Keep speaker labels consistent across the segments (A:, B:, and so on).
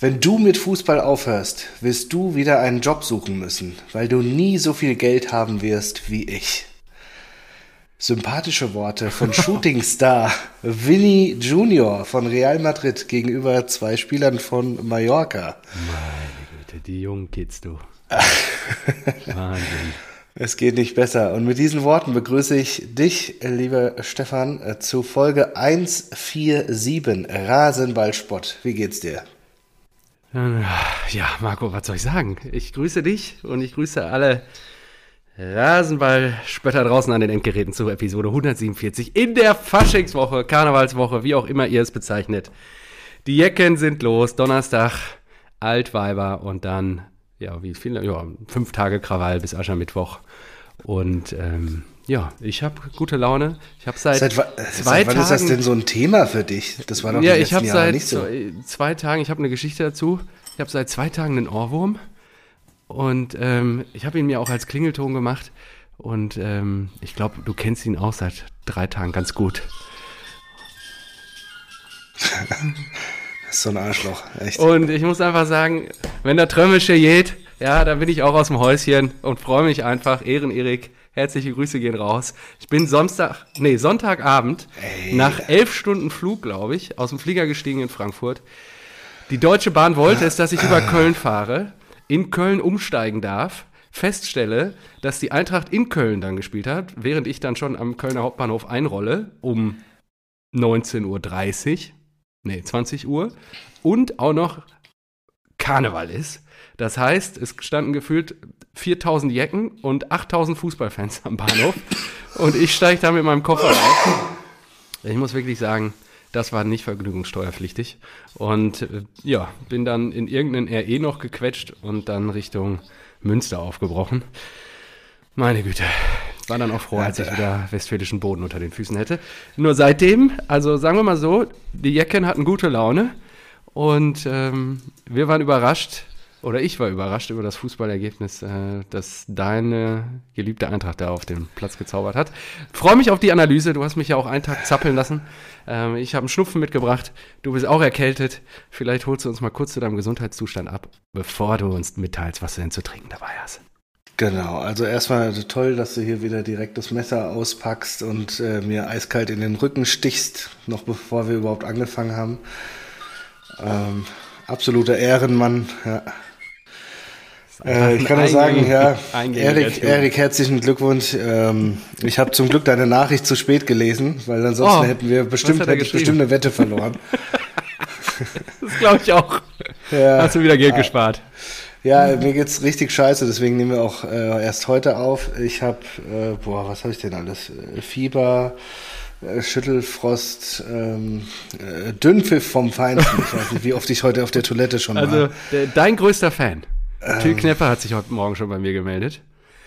A: Wenn du mit Fußball aufhörst, wirst du wieder einen Job suchen müssen, weil du nie so viel Geld haben wirst wie ich. Sympathische Worte von Shootingstar Vinny Junior von Real Madrid gegenüber zwei Spielern von Mallorca.
B: Meine Güte, die jungen Kids, du. Wahnsinn.
A: Es geht nicht besser. Und mit diesen Worten begrüße ich dich, lieber Stefan, zu Folge 147 Rasenballspott. Wie geht's dir?
B: Ja, Marco, was soll ich sagen? Ich grüße dich und ich grüße alle Rasenballspötter draußen an den Endgeräten zu Episode 147 in der Faschingswoche, Karnevalswoche, wie auch immer ihr es bezeichnet. Die Jecken sind los, Donnerstag, Altweiber und dann, ja, wie viele, ja, fünf Tage Krawall bis Aschermittwoch. Und ähm, ja, ich habe gute Laune. Ich habe seit,
A: Seit, wa-
B: zwei
A: seit wann
B: Tagen.
A: ist das denn so ein Thema für dich? Das war doch
B: ja, ich habe seit
A: nicht so.
B: zwei, zwei Tagen, ich habe eine Geschichte dazu. Ich habe seit zwei Tagen einen Ohrwurm und ähm, ich habe ihn mir auch als Klingelton gemacht und ähm, ich glaube, du kennst ihn auch seit drei Tagen ganz gut.
A: Das ist so ein Arschloch, echt.
B: Und ich muss einfach sagen, wenn der Trömmische geht, ja, dann bin ich auch aus dem Häuschen und freue mich einfach. Ehren Erik, herzliche Grüße gehen raus. Ich bin Samstag, nee, Sonntagabend nach elf Stunden Flug, glaube ich, aus dem Flieger gestiegen in Frankfurt. Die Deutsche Bahn wollte es, dass ich über Köln fahre, in Köln umsteigen darf, feststelle, dass die Eintracht in Köln dann gespielt hat, während ich dann schon am Kölner Hauptbahnhof einrolle um 19.30 Uhr, nee, 20 Uhr und auch noch Karneval ist. Das heißt, es standen gefühlt 4000 Jecken und 8000 Fußballfans am Bahnhof und ich steige da mit meinem Koffer auf. Ich muss wirklich sagen, das war nicht vergnügungssteuerpflichtig. Und äh, ja, bin dann in irgendeinen RE noch gequetscht und dann Richtung Münster aufgebrochen. Meine Güte. War dann auch froh, als ich wieder westfälischen Boden unter den Füßen hätte. Nur seitdem, also sagen wir mal so, die Jecken hatten gute Laune und ähm, wir waren überrascht, oder ich war überrascht über das Fußballergebnis, äh, das deine geliebte Eintracht da auf dem Platz gezaubert hat. Freue mich auf die Analyse. Du hast mich ja auch einen Tag zappeln lassen. Ähm, ich habe einen Schnupfen mitgebracht. Du bist auch erkältet. Vielleicht holst du uns mal kurz zu deinem Gesundheitszustand ab, bevor du uns mitteilst, was du denn zu trinken dabei hast.
A: Genau, also erstmal toll, dass du hier wieder direkt das Messer auspackst und äh, mir eiskalt in den Rücken stichst, noch bevor wir überhaupt angefangen haben. Ähm, absoluter Ehrenmann, ja. Äh, ich kann nur sagen, ja, Erik. Erik, herzlichen Glückwunsch. Ähm, ich habe zum Glück deine Nachricht zu spät gelesen, weil ansonsten
B: Oh,
A: hätten wir bestimmt, hätte ich bestimmt eine Wette verloren.
B: Das glaube ich auch.
A: Ja.
B: Hast du wieder Geld gespart.
A: Ja, mir geht's richtig scheiße, deswegen nehmen wir auch äh, erst heute auf. Ich habe, äh, boah, was habe ich denn alles? Äh, Fieber, äh, Schüttelfrost, ähm, äh, Dünnpfiff vom Feinsten. Ich weiß nicht, wie oft ich heute auf der Toilette schon
B: Also,
A: war.
B: der, dein größter Fan.
A: Ähm.
B: Till Knepper hat sich heute Morgen schon bei mir gemeldet.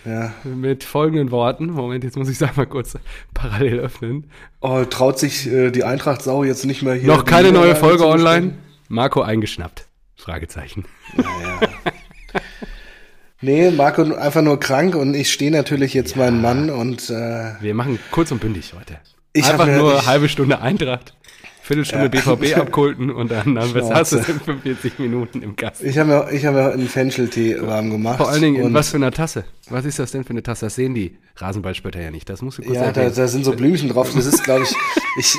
A: Ja.
B: Mit folgenden Worten. Moment, jetzt muss ich es mal kurz parallel öffnen.
A: Oh, traut sich äh, die Eintracht Sau jetzt nicht mehr hier.
B: Noch keine neue Folge online. Marco eingeschnappt. Fragezeichen.
A: Nee, Marco einfach nur krank und ich stehe natürlich jetzt mein Mann und äh,
B: Wir machen kurz und bündig heute.
A: Ich
B: Einfach nur
A: ich-
B: halbe Stunde Eintracht, Viertelstunde BVB abkulten und dann, dann was hast du
A: Schnauze.
B: in 45 Minuten im Kasten.
A: ich habe mir, ich hab mir einen Fencheltee warm gemacht.
B: Vor allen Dingen, in was für einer Tasse? Was ist das denn für eine Tasse? Das sehen die Rasenballspötter ja nicht. Das musst du kurz
A: Ja, da, da sind so Blümchen drauf. Das ist, glaube ich, ich.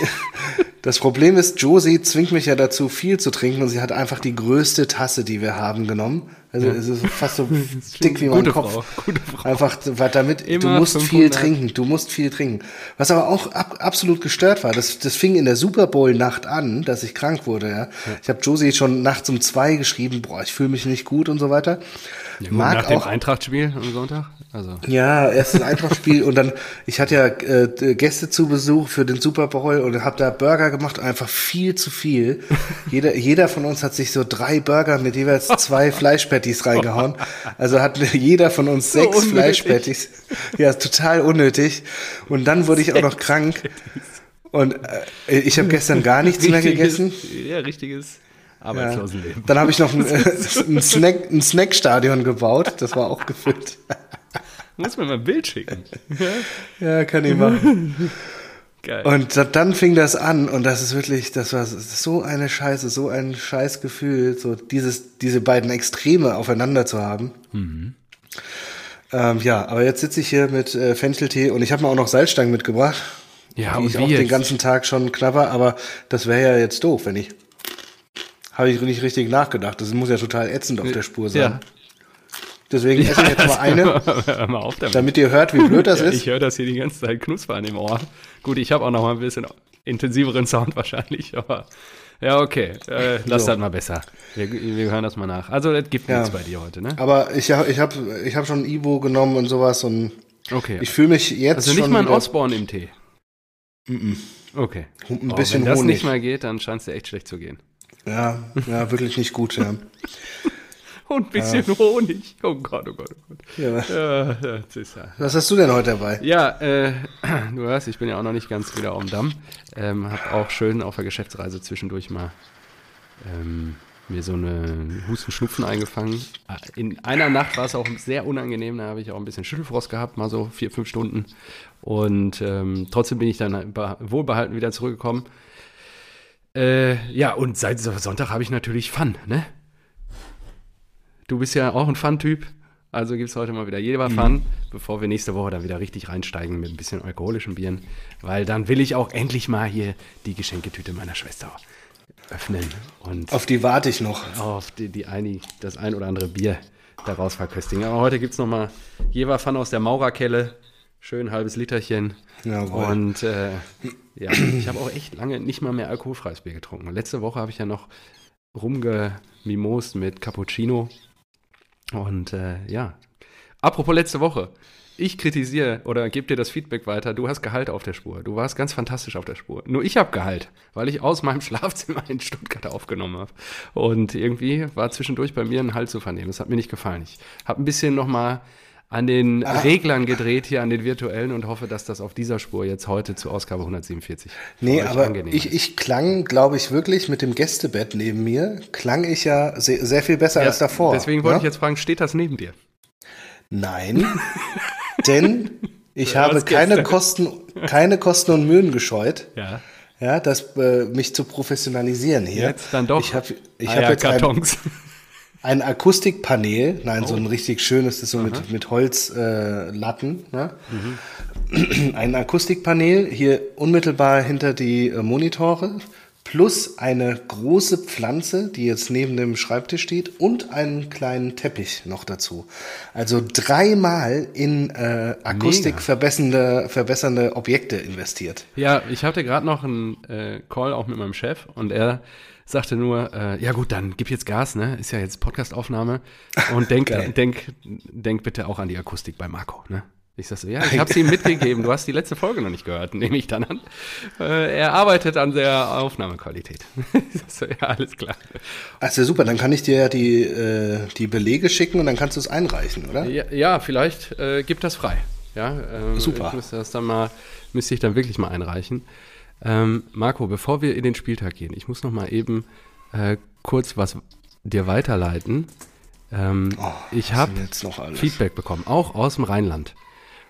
A: Das Problem ist, Josie zwingt mich ja dazu, viel zu trinken und sie hat einfach die größte Tasse, die wir haben, genommen. Also es ist fast so dick wie mein
B: Gute
A: Kopf.
B: Frau, gute Frau.
A: Einfach, weil damit, du
B: Immer
A: musst
B: 500.
A: viel trinken, du musst viel trinken. Was aber auch ab, absolut gestört war, das, das fing in der Super Bowl Nacht an, dass ich krank wurde, ja. Ich habe Josie schon nachts um zwei geschrieben, boah, ich fühle mich nicht gut und so weiter.
B: Ja, gut,
A: Mag
B: nach dem
A: auch
B: Eintrachtspiel am Sonntag. Also.
A: ja, erstes Eintrachtspiel und dann, ich hatte ja äh, Gäste zu Besuch für den Super Bowl und habe da Burger gemacht, einfach viel zu viel. Jeder, jeder von uns hat sich so drei Burger mit jeweils zwei Fleischpatties reingehauen. Also hat jeder von uns
B: So
A: sechs
B: unnötig.
A: Fleischpatties. Ja, total unnötig. Und dann wurde ich auch noch krank. Und äh, ich habe gestern gar nichts mehr gegessen.
B: Ja, richtiges
A: Ja.
B: Arbeitslosenleben.
A: Dann habe ich noch ein, äh, ein, Snack, ein Snackstadion gebaut. Das war auch gefüllt.
B: Muss mir mal ein Bild schicken.
A: Ja, kann ich machen. Geil. Und dann fing das an und das ist wirklich, das war so eine Scheiße, so ein Scheißgefühl, so dieses, diese beiden Extreme aufeinander zu haben. Mhm. Ähm, ja, aber jetzt sitze ich hier mit äh, Fencheltee und ich habe mir auch noch Salzstangen mitgebracht. Ja, die und ich auch jetzt? den ganzen Tag schon knapper, aber das wäre ja jetzt doof, wenn ich. Habe ich nicht richtig nachgedacht. Das muss ja total ätzend auf der Spur sein. Ja. Deswegen esse ich jetzt mal eine, mal auf damit. damit ihr hört, wie blöd das ja, ist.
B: Ich höre das hier die ganze Zeit knuspern im Ohr. Gut, ich habe auch noch mal ein bisschen intensiveren Sound wahrscheinlich, aber ja, okay. Äh, lass so. das mal besser. Wir, wir, hören das mal nach. Also, das gibt ja. nichts bei dir heute, ne?
A: Aber ich, ich habe ich hab schon Ivo genommen und sowas und okay. ich fühle mich jetzt
B: also
A: schon.
B: Also nicht mal ein Osborne im Tee? Mm -mm. Okay.
A: Ein bisschen
B: oh, wenn das
A: Honig.
B: nicht mal geht, dann scheint es dir echt schlecht zu gehen.
A: Ja, ja, wirklich nicht gut, ja.
B: Und ein bisschen ja. Honig. Oh Gott, oh Gott, oh Gott. Ja.
A: Ja, das ist ja. Was hast du denn heute dabei?
B: Ja, äh, du hörst, ich bin ja auch noch nicht ganz wieder am Damm. Ähm, hab auch schön auf der Geschäftsreise zwischendurch mal ähm, mir so eine Husten-Schnupfen eingefangen. In einer Nacht war es auch sehr unangenehm, da habe ich auch ein bisschen Schüttelfrost gehabt, mal so vier, fünf Stunden. Und ähm, trotzdem bin ich dann wohlbehalten wieder zurückgekommen. Äh, ja, und seit Sonntag habe ich natürlich Fun, ne? Du bist ja auch ein Fun-Typ. Also gibt es heute mal wieder jeder mhm. Fun, bevor wir nächste Woche dann wieder richtig reinsteigen mit ein bisschen alkoholischen Bieren. Weil dann will ich auch endlich mal hier die Geschenketüte meiner Schwester öffnen. Und
A: auf die warte ich noch.
B: Auf die, die eine, das ein oder andere Bier daraus verköstigen. Aber heute gibt es nochmal Jever Fun aus der Maurerkelle. Schön halbes Literchen. Jawohl. Und äh, ja, ich habe auch echt lange nicht mal mehr alkoholfreies Bier getrunken. Letzte Woche habe ich ja noch rumgemimost mit Cappuccino und äh, ja, apropos letzte Woche. Ich kritisiere oder gebe dir das Feedback weiter. Du hast Gehalt auf der Spur. Du warst ganz fantastisch auf der Spur. Nur ich habe Gehalt, weil ich aus meinem Schlafzimmer in Stuttgart aufgenommen habe. Und irgendwie war zwischendurch bei mir ein Halt zu vernehmen. Das hat mir nicht gefallen. Ich habe ein bisschen nochmal an den ah. Reglern gedreht, hier an den virtuellen und hoffe, dass das auf dieser Spur jetzt heute zur Ausgabe 147.
A: Nee, aber ich, ich klang, glaube ich, wirklich mit dem Gästebett neben mir, klang ich ja sehr, sehr viel besser ja, als davor.
B: Deswegen wollte ja? Ne? ich jetzt fragen, steht das neben dir?
A: Nein, denn ich ja, habe keine Kosten, keine Kosten und Mühen gescheut. Ja. Ja, das äh, mich zu professionalisieren hier.
B: Jetzt dann doch.
A: Ich habe ich hab jetzt Kartons. Ein, ein Akustikpanel, nein, oh. so ein oh. richtig schönes, das so mit, mit Holzlatten. Äh, ne? mhm. Ein Akustikpanel hier unmittelbar hinter die äh, Monitore, plus eine große Pflanze, die jetzt neben dem Schreibtisch steht, und einen kleinen Teppich noch dazu. Also dreimal in äh, Akustik verbessernde, verbessernde Objekte investiert.
B: Ja, ich hatte gerade noch einen äh, Call auch mit meinem Chef und er sagte nur, äh, ja gut, dann gib jetzt Gas, ne? Ist ja jetzt Podcastaufnahme. Und denk, denk, denk bitte auch an die Akustik bei Marco, ne? Ich sag so, ja, ich habe sie ihm mitgegeben. Du hast die letzte Folge noch nicht gehört, nehme ich dann an. Äh, er arbeitet an der Aufnahmequalität. so, ja, alles klar.
A: Also super, dann kann ich dir ja die, äh, die Belege schicken und dann kannst du es einreichen, oder?
B: Ja, ja vielleicht äh, gibt das frei. Ja, ähm, super. Ich müsste das dann mal, müsste ich dann wirklich mal einreichen. Ähm, Marco, bevor wir in den Spieltag gehen, ich muss noch mal eben äh, kurz was dir weiterleiten. Ähm, oh, ich habe Feedback bekommen, auch aus dem Rheinland.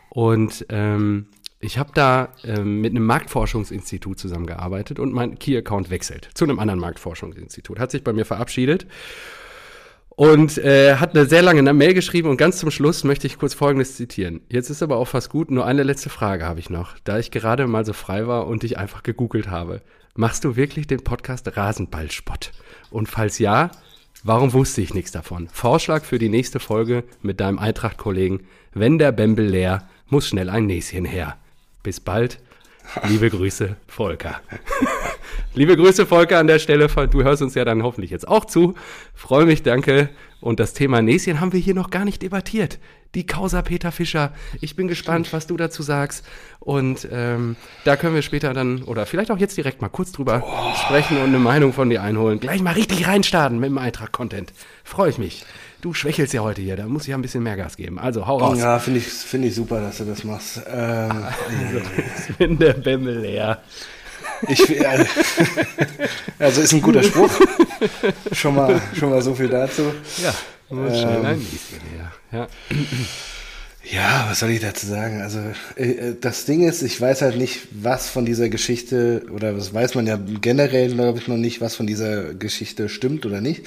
B: Und ähm, ich habe da ähm, mit einem Marktforschungsinstitut zusammengearbeitet und mein Key-Account wechselt zu einem anderen Marktforschungsinstitut. Hat sich bei mir verabschiedet und äh, hat eine sehr lange Mail geschrieben und ganz zum Schluss möchte ich kurz Folgendes zitieren. Jetzt ist aber auch fast gut, nur eine letzte Frage habe ich noch, da ich gerade mal so frei war und dich einfach gegoogelt habe. Machst du wirklich den Podcast Rasenballspott? Und falls ja, warum wusste ich nichts davon? Vorschlag für die nächste Folge mit deinem Eintracht-Kollegen. Wenn der Bembel leer, muss schnell ein Näschen her. Bis bald. Liebe Grüße, Volker. Liebe Grüße, Volker, an der Stelle. Du hörst uns ja dann hoffentlich jetzt auch zu. Freue mich, danke. Und das Thema Näschen haben wir hier noch gar nicht debattiert. Die Causa Peter Fischer. Ich bin gespannt, was du dazu sagst. Und ähm, da können wir später dann, oder vielleicht auch jetzt direkt mal kurz drüber oh. sprechen und eine Meinung von dir einholen. Gleich mal richtig reinstarten mit dem Eintrag-Content. Freue ich mich. Du schwächelst ja heute hier, da muss ich ja ein bisschen mehr Gas geben. Also hau raus.
A: Ja, finde ich, find ich super, dass du das machst. Ähm,
B: also, ich bin der Bämmel leer.
A: Ich, äh, also ist ein guter Spruch. Schon mal, schon mal so viel dazu.
B: Ja, ähm, ein leer. Ja.
A: Ja, was soll ich dazu sagen? Also äh, das Ding ist, ich weiß halt nicht, was von dieser Geschichte, oder das weiß man ja generell, glaube ich, noch nicht, was von dieser Geschichte stimmt oder nicht.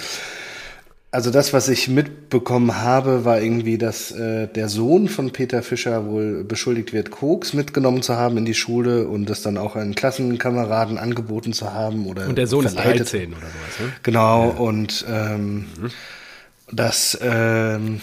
A: Also das, was ich mitbekommen habe, war irgendwie, dass äh, der Sohn von Peter Fischer wohl beschuldigt wird, Koks mitgenommen zu haben in die Schule und das dann auch einen Klassenkameraden angeboten zu haben oder
B: Und der Sohn verleitet. ist 13 oder sowas, ne?
A: Genau, ja. und ähm, mhm. das ähm,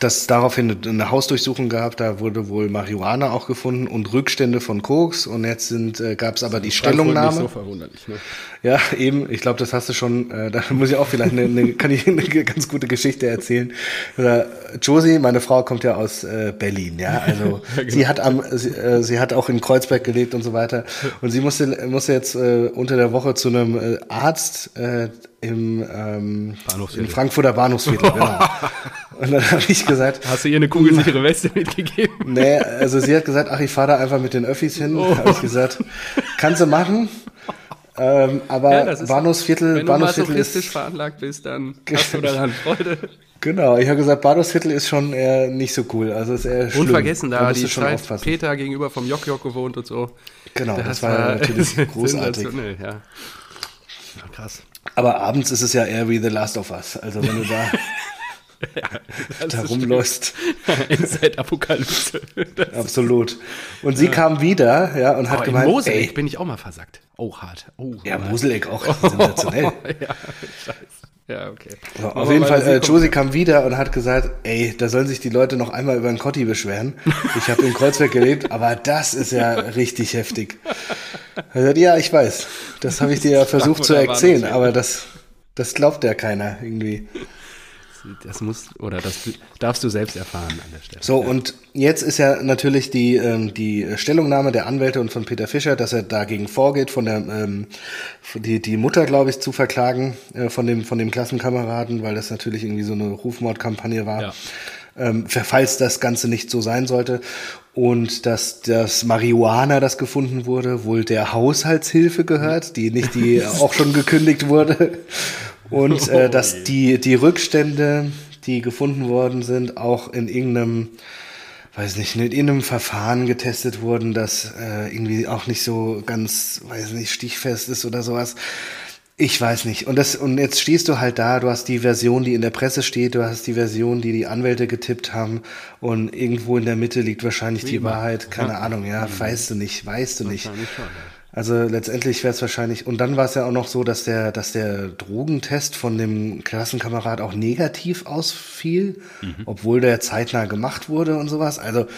A: das daraufhin eine Hausdurchsuchung gab, da wurde wohl Marihuana auch gefunden und Rückstände von Koks und jetzt sind äh, gab es aber die Stellungnahme. Nicht so verwunderlich, ne? Ja, eben, ich glaube, das hast du schon, äh, da muss ich auch vielleicht eine, eine kann ich eine ganz gute Geschichte erzählen. Oder Josie, meine Frau kommt ja aus äh, Berlin, ja, also ja, genau. sie hat am sie, äh, sie hat auch in Kreuzberg gelebt und so weiter und sie musste musste jetzt äh, unter der Woche zu einem äh, Arzt äh, im, ähm, im Frankfurter Bahnhofsviertel, genau. Und dann habe ich gesagt.
B: Hast du ihr eine kugelsichere Weste mitgegeben?
A: Nee, also sie hat gesagt, ach, ich fahre da einfach mit den Öffis hin. Oh. Habe ich gesagt, kannst du machen. Ähm, aber ja, ist, Bahnhofsviertel,
B: wenn
A: Bahnhofsviertel
B: du ist veranlagt bist, dann hast du daran Freude.
A: Genau, ich habe gesagt, Bahnhofsviertel ist schon eher nicht so cool. Also ist eher schlimm.
B: Unvergessen, da, da die Zeit aufpassen. Peter gegenüber vom Jok Jok gewohnt und so.
A: Genau, das, das war natürlich großartig. Ja. Krass. Aber abends ist es ja eher wie The Last of Us. Also wenn du da ja, da rumläufst.
B: Inside-Apokalypse.
A: Absolut. Und sie ja. kam wieder, ja, und hat oh, gemeint,
B: Moseleck ey, bin ich auch mal versackt. Oh, hart. Oh,
A: ja, Moseleck auch sensationell. Oh, ja,
B: scheiße. Ja, okay.
A: So, auf jeden Fall, äh, Josie kam wieder und hat gesagt, ey, da sollen sich die Leute noch einmal über den Kotti beschweren. Ich habe in Kreuzberg gelebt, aber das ist ja richtig heftig. Er sagt, ja, ich weiß. Das habe ich dir ja versucht zu erzählen, aber das, das glaubt ja keiner irgendwie
B: das muss oder das darfst du selbst erfahren an der Stelle.
A: So, und jetzt ist ja natürlich die, ähm, die Stellungnahme der Anwälte und von Peter Fischer, dass er dagegen vorgeht, von der ähm, die, die Mutter, glaube ich, zu verklagen äh, von, dem, von dem Klassenkameraden, weil das natürlich irgendwie so eine Rufmordkampagne war. Ja. Ähm, falls das Ganze nicht so sein sollte. Und dass das Marihuana, das gefunden wurde, wohl der Haushaltshilfe gehört, die nicht die auch schon gekündigt wurde. Und äh, dass die, die Rückstände, die gefunden worden sind, auch in irgendeinem, weiß nicht, in irgendeinem Verfahren getestet wurden, das äh, irgendwie auch nicht so ganz, weiß nicht, stichfest ist oder sowas. Ich weiß nicht. Und das, und jetzt stehst du halt da, du hast die Version, die in der Presse steht, du hast die Version, die die Anwälte getippt haben und irgendwo in der Mitte liegt wahrscheinlich Wie die immer. Wahrheit. Keine ja. Ahnung, ja, mhm. weißt du nicht, weißt du nicht. Schon, ja. Also letztendlich wäre es wahrscheinlich, und dann war es ja auch noch so, dass der, dass der Drogentest von dem Klassenkamerad auch negativ ausfiel, mhm. obwohl der zeitnah gemacht wurde und sowas. Also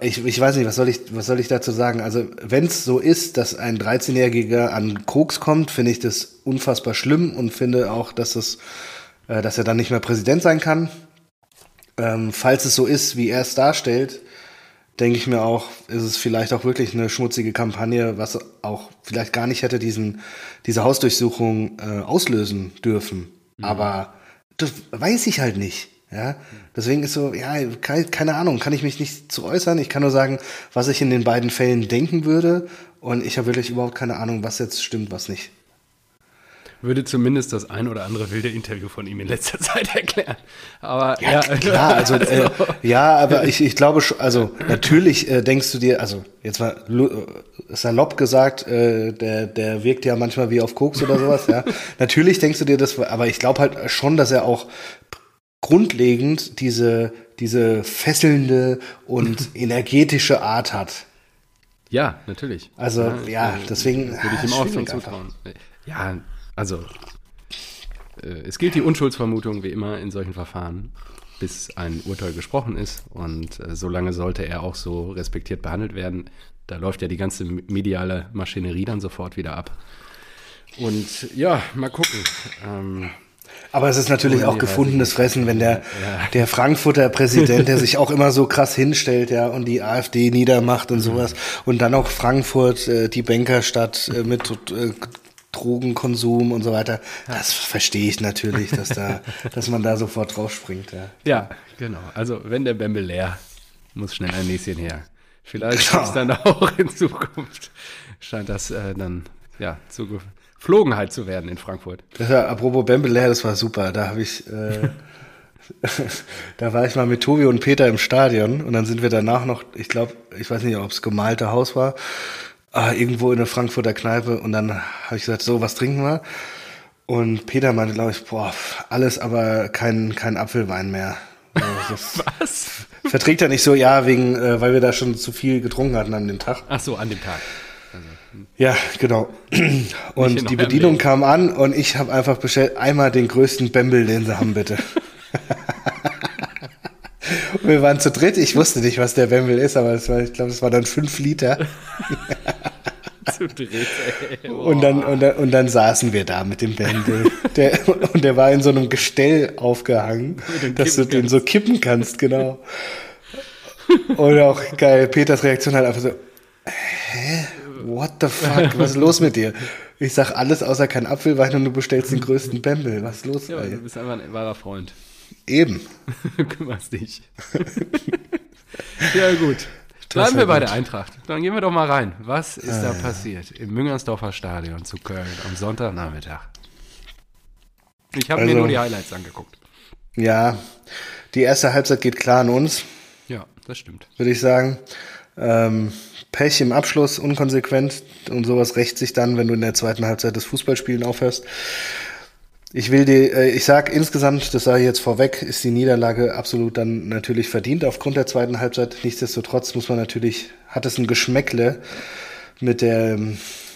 A: ich, ich weiß nicht, was soll ich, was soll ich dazu sagen? Also wenn es so ist, dass ein 13-Jähriger an Koks kommt, finde ich das unfassbar schlimm und finde auch, dass es, äh, dass er dann nicht mehr Präsident sein kann. Ähm, falls es so ist, wie er es darstellt, denke ich mir auch, ist es vielleicht auch wirklich eine schmutzige Kampagne, was auch vielleicht gar nicht hätte diesen, diese Hausdurchsuchung äh, auslösen dürfen. Mhm. Aber das weiß ich halt nicht. Ja, deswegen ist so, ja, keine, keine Ahnung, kann ich mich nicht zu äußern. Ich kann nur sagen, was ich in den beiden Fällen denken würde. Und ich habe wirklich überhaupt keine Ahnung, was jetzt stimmt, was nicht
B: würde zumindest das ein oder andere wilde Interview von ihm in letzter Zeit erklären. Aber
A: ja, ja. klar, also, äh, ja, aber ich, ich glaube schon, also natürlich äh, denkst du dir, also jetzt mal äh, salopp gesagt, äh, der, der wirkt ja manchmal wie auf Koks oder sowas, ja. natürlich denkst du dir das, aber ich glaube halt schon, dass er auch grundlegend diese, diese fesselnde und energetische Art hat.
B: Ja, natürlich.
A: Also, ja, ja deswegen.
B: Würde ich ihm auch schon zutrauen. Ja, also, äh, es gilt die Unschuldsvermutung wie immer in solchen Verfahren, bis ein Urteil gesprochen ist. Und äh, solange sollte er auch so respektiert behandelt werden. Da läuft ja die ganze mediale Maschinerie dann sofort wieder ab. Und ja, mal gucken. Ähm,
A: aber es ist natürlich auch gefundenes Fressen, wenn der, ja. der Frankfurter Präsident, der sich auch immer so krass hinstellt, ja, und die AfD niedermacht und mhm. sowas, und dann auch Frankfurt, äh, die Bankerstadt äh, mit äh, Drogenkonsum und so weiter. Das verstehe ich natürlich, dass da, dass man da sofort draufspringt. Ja.
B: ja, genau. Also wenn der Bämbel leer, muss schnell ein Näschen her. Vielleicht genau. dann auch in Zukunft scheint das äh, dann ja zu Geflogenheit zu werden in Frankfurt.
A: Ja, apropos Bämbel leer, das war super. Da habe ich äh, da war ich mal mit Tobi und Peter im Stadion und dann sind wir danach noch, ich glaube, ich weiß nicht, ob es gemalte Haus war, äh, irgendwo in der Frankfurter Kneipe und dann habe ich gesagt, so, was trinken wir? Und Peter meinte, glaube ich, boah, alles, aber kein, kein Apfelwein mehr. Also was? Verträgt er nicht so, ja, wegen, äh, weil wir da schon zu viel getrunken hatten an dem Tag.
B: Ach so, an dem Tag.
A: Also, hm. Ja, genau. Und die Bedienung kam an und ich habe einfach bestellt, einmal den größten Bembel, den sie haben, bitte. wir waren zu dritt, ich wusste nicht, was der Bembel ist, aber war, ich glaube, es war dann fünf Liter. zu dritt, ey. Und dann, und, dann, und dann saßen wir da mit dem Bembel. Der, und der war in so einem Gestell aufgehangen, dass du den so kippen kannst, genau. Und auch geil, Peters Reaktion halt einfach so, hä? What the fuck? Was ist los mit dir? Ich sag alles außer kein Apfelwein und du bestellst den größten Bembel. Was ist los?
B: Ja, ey? du bist einfach ein wahrer Freund.
A: Eben.
B: du kümmerst dich. ja, gut. Bleiben wir bei der Eintracht. Dann gehen wir doch mal rein. Was ist äh. da passiert im Müngersdorfer Stadion zu Köln am Sonntagnachmittag? Ich habe also, mir nur die Highlights angeguckt.
A: Ja, die erste Halbzeit geht klar an uns.
B: Ja, das stimmt.
A: Würde ich sagen. Ähm, Pech im Abschluss, unkonsequent und sowas rächt sich dann, wenn du in der zweiten Halbzeit das Fußballspielen aufhörst. Ich will die, äh, ich sag insgesamt, das sage ich jetzt vorweg, ist die Niederlage absolut dann natürlich verdient aufgrund der zweiten Halbzeit. Nichtsdestotrotz muss man natürlich, hat es ein Geschmäckle mit der,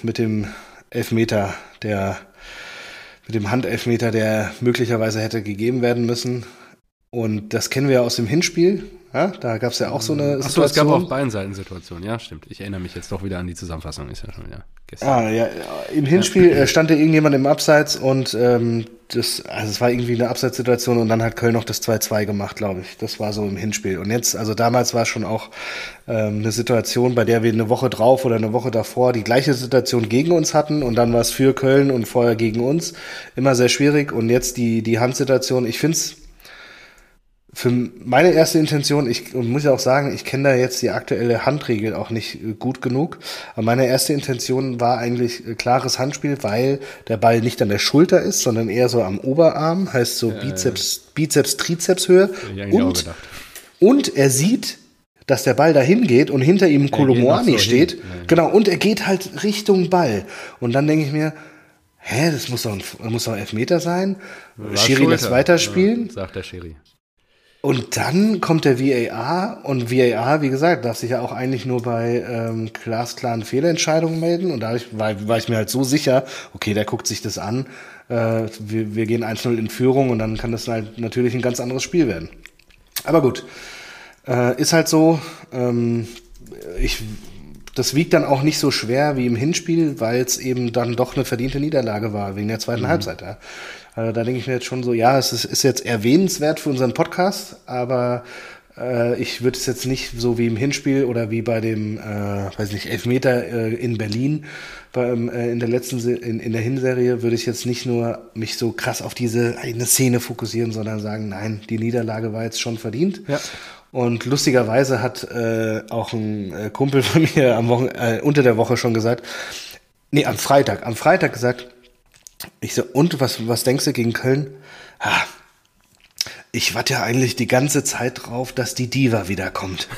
A: mit dem Elfmeter, der, mit dem Handelfmeter, der möglicherweise hätte gegeben werden müssen. Und das kennen wir ja aus dem Hinspiel. Ja, da gab es ja auch so eine
B: Ach so, es gab auch beiden Seiten Situationen. Ja, stimmt. Ich erinnere mich jetzt doch wieder an die Zusammenfassung. Ist ja schon wieder
A: gestern. Ah, ja. Im Hinspiel ja. Äh, stand da irgendjemand im Abseits und ähm, das, also es war irgendwie eine Abseitssituation und dann hat Köln noch das 2-2 gemacht, glaube ich. Das war so im Hinspiel. Und jetzt, also damals war schon auch ähm, eine Situation, bei der wir eine Woche drauf oder eine Woche davor die gleiche Situation gegen uns hatten und dann war es für Köln und vorher gegen uns. Immer sehr schwierig. Und jetzt die, die Handsituation, ich finde es für meine erste Intention, ich muss ja auch sagen, ich kenne da jetzt die aktuelle Handregel auch nicht äh, gut genug, aber meine erste Intention war eigentlich äh, klares Handspiel, weil der Ball nicht an der Schulter ist, sondern eher so am Oberarm, heißt so Bizeps, Bizeps, Trizeps Höhe. Und, und er sieht, dass der Ball dahin geht und hinter ihm Kolomoani so steht. Hin. Genau, und er geht halt Richtung Ball. Und dann denke ich mir, hä, das muss doch, ein, muss doch Elfmeter sein. War Schiri lässt weiterspielen.
B: Ja, sagt der Schiri.
A: Und dann kommt der VAR und VAR, wie gesagt, darf sich ja auch eigentlich nur bei ähm, glasklaren Fehlentscheidungen melden. Und dadurch war, war ich mir halt so sicher, okay, der guckt sich das an, äh, wir, wir gehen 1-0 in Führung und dann kann das halt natürlich ein ganz anderes Spiel werden. Aber gut, äh, ist halt so. Ähm, ich, das wiegt dann auch nicht so schwer wie im Hinspiel, weil es eben dann doch eine verdiente Niederlage war wegen der zweiten mhm. Halbzeit. Ja. Also da denke ich mir jetzt schon so, ja, es ist, ist jetzt erwähnenswert für unseren Podcast, aber äh, ich würde es jetzt nicht so wie im Hinspiel oder wie bei dem, äh, weiß nicht, Elfmeter äh, in Berlin beim, äh, in der letzten in, in der Hinserie würde ich jetzt nicht nur mich so krass auf diese eine Szene fokussieren, sondern sagen, nein, die Niederlage war jetzt schon verdient. Ja. Und lustigerweise hat äh, auch ein äh, Kumpel von mir am Wochen, äh, unter der Woche schon gesagt, nee, am Freitag, am Freitag gesagt, ich so, und was, was denkst du gegen Köln? Ha, ich warte ja eigentlich die ganze Zeit drauf, dass die Diva wiederkommt.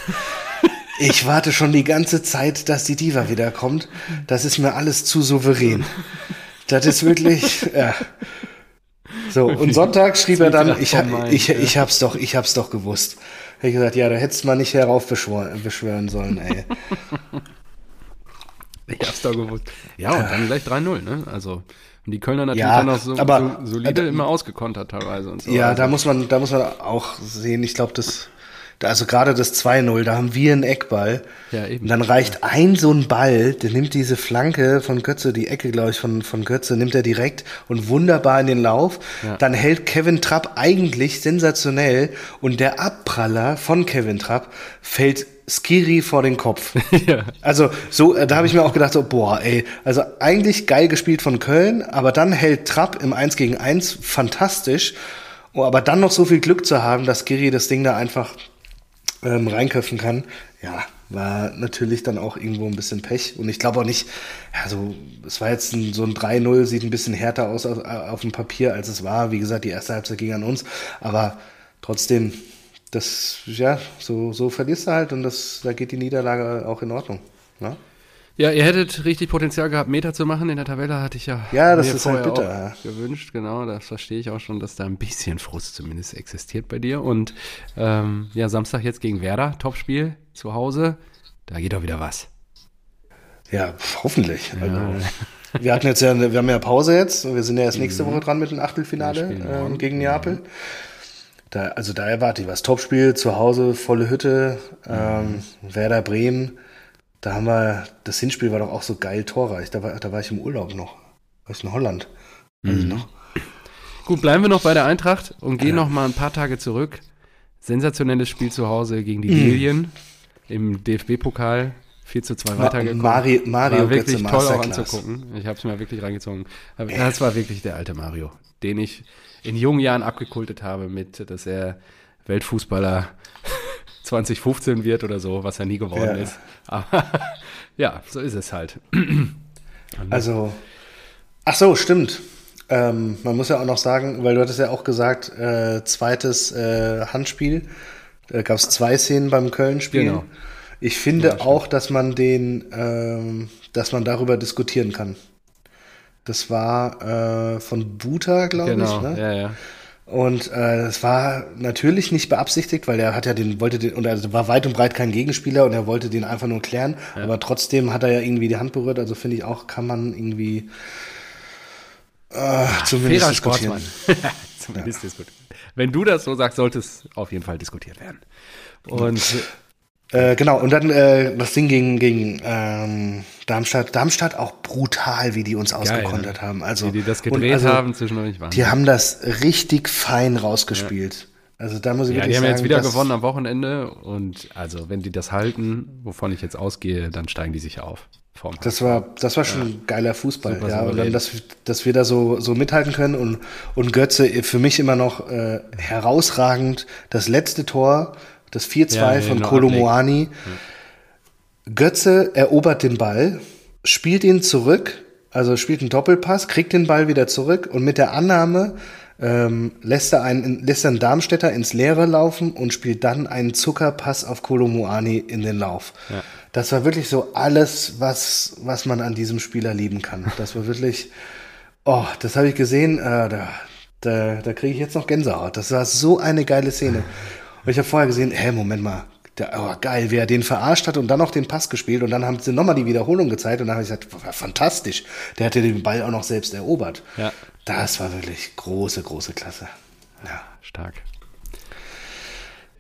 A: Ich warte schon die ganze Zeit, dass die Diva wiederkommt. Das ist mir alles zu souverän. Das ist wirklich, ja. So, und Sonntag schrieb er dann, ich, ich, ich hab's doch, ich hab's doch gewusst. Hätte ich gesagt, ja, da hättest du mal nicht heraufbeschwören sollen, ey.
B: Ich hab's doch gewusst. Ja, und dann gleich 3-0, ne? Also, und die Kölner natürlich ja, dann auch so, aber, so solide äh, immer ausgekontert teilweise und so.
A: Ja, also. da muss man, da muss man auch sehen, ich glaube, das, also gerade das 2-0, da haben wir einen Eckball. Ja, eben. Und dann reicht ein so ein Ball, der nimmt diese Flanke von Götze, die Ecke, glaube ich, von, von Götze, nimmt er direkt und wunderbar in den Lauf. Ja. Dann hält Kevin Trapp eigentlich sensationell und der Abpraller von Kevin Trapp fällt Skiri vor den Kopf. ja. Also so, äh, da habe ich mir auch gedacht, so, boah, ey, also eigentlich geil gespielt von Köln, aber dann hält Trapp im 1 gegen 1 fantastisch. Oh, aber dann noch so viel Glück zu haben, dass Skiri das Ding da einfach ähm, reinköpfen kann, ja, war natürlich dann auch irgendwo ein bisschen Pech. Und ich glaube auch nicht, ja, so, es war jetzt ein, so ein 3-0, sieht ein bisschen härter aus auf, auf, dem Papier, als es war. Wie gesagt, die erste Halbzeit ging an uns. Aber trotzdem, das, ja, so, so verlierst du halt und das, da geht die Niederlage auch in Ordnung. Ne?
B: Ja, ihr hättet richtig Potenzial gehabt, Meter zu machen. In der Tabelle hatte ich ja,
A: ja das ist halt bitter.
B: gewünscht. Genau, das verstehe ich auch schon, dass da ein bisschen Frust zumindest existiert bei dir. Und ähm, ja, Samstag jetzt gegen Werder, Topspiel zu Hause. Da geht doch wieder was.
A: Ja, hoffentlich. Ja. Also, wir hatten jetzt ja, wir haben ja Pause jetzt. Wir sind ja erst nächste mhm. Woche dran mit dem Achtelfinale äh, gegen Neapel. Da, also da erwarte ich was. Topspiel zu Hause, volle Hütte, ähm, mhm. Werder Bremen. Da haben wir, das Hinspiel war doch auch so geil torreich. Da war, da war ich im Urlaub noch. War ich in Holland.
B: Mhm. noch. Gut, bleiben wir noch bei der Eintracht und gehen ja. noch mal ein paar Tage zurück. Sensationelles Spiel zu Hause gegen die mhm. Lilien im DFB-Pokal. 4 zu 2 weitergekommen.
A: Mario, Mario
B: war wirklich toll auch anzugucken. Ich habe es mir wirklich reingezogen. Das war wirklich der alte Mario, den ich in jungen Jahren abgekultet habe mit, dass er Weltfußballer 2015 wird oder so, was er nie geworden ja. ist. Aber ja, so ist es halt.
A: also, ach so, stimmt. Ähm, man muss ja auch noch sagen, weil du hattest ja auch gesagt, äh, zweites äh, Handspiel. Da gab es zwei Szenen beim Köln-Spiel. Genau. Ich finde ja, auch, dass man den, ähm, dass man darüber diskutieren kann. Das war äh, von Buta, glaube genau. ich. Ne? Ja, ja. Und äh, es war natürlich nicht beabsichtigt, weil er hat ja den, wollte den, und er war weit und breit kein Gegenspieler und er wollte den einfach nur klären. Ja. Aber trotzdem hat er ja irgendwie die Hand berührt. Also finde ich auch, kann man irgendwie
B: äh, zumindest Fairer diskutieren. Sportsmann. zumindest ja. diskutieren. Wenn du das so sagst, sollte es auf jeden Fall diskutiert werden. Und
A: äh, genau, und dann äh, das Ding gegen, gegen ähm, Darmstadt. Darmstadt auch brutal, wie die uns Geil, ausgekontert haben. Also,
B: wie die das gedreht also, haben zwischendurch
A: waren. Die haben das richtig fein rausgespielt. Ja. Also da muss ich
B: ja,
A: wirklich
B: die
A: haben
B: jetzt wieder gewonnen am Wochenende und also wenn die das halten, wovon ich jetzt ausgehe, dann steigen die sicher auf.
A: Das war, das war schon ja. geiler Fußball, Super ja. Und dann, dass, dass wir da so, so mithalten können und, und Götze für mich immer noch äh, herausragend. Das letzte Tor, das 4-2 ja, von Kolomoani. Ja. Götze erobert den Ball, spielt ihn zurück, also spielt einen Doppelpass, kriegt den Ball wieder zurück und mit der Annahme ähm, lässt, er einen, lässt er einen Darmstädter ins Leere laufen und spielt dann einen Zuckerpass auf Kolomoani in den Lauf. Ja. Das war wirklich so alles, was, was man an diesem Spieler lieben kann. Das war wirklich, oh, das habe ich gesehen, äh, da, da, da kriege ich jetzt noch Gänsehaut. Das war so eine geile Szene. Und ich habe vorher gesehen, hä, Moment mal, der, oh, geil, wie er den verarscht hat und dann noch den Pass gespielt und dann haben sie nochmal die Wiederholung gezeigt und dann habe ich gesagt, fantastisch, der hatte den Ball auch noch selbst erobert. Ja. Das war wirklich große, große Klasse.
B: Ja. Stark.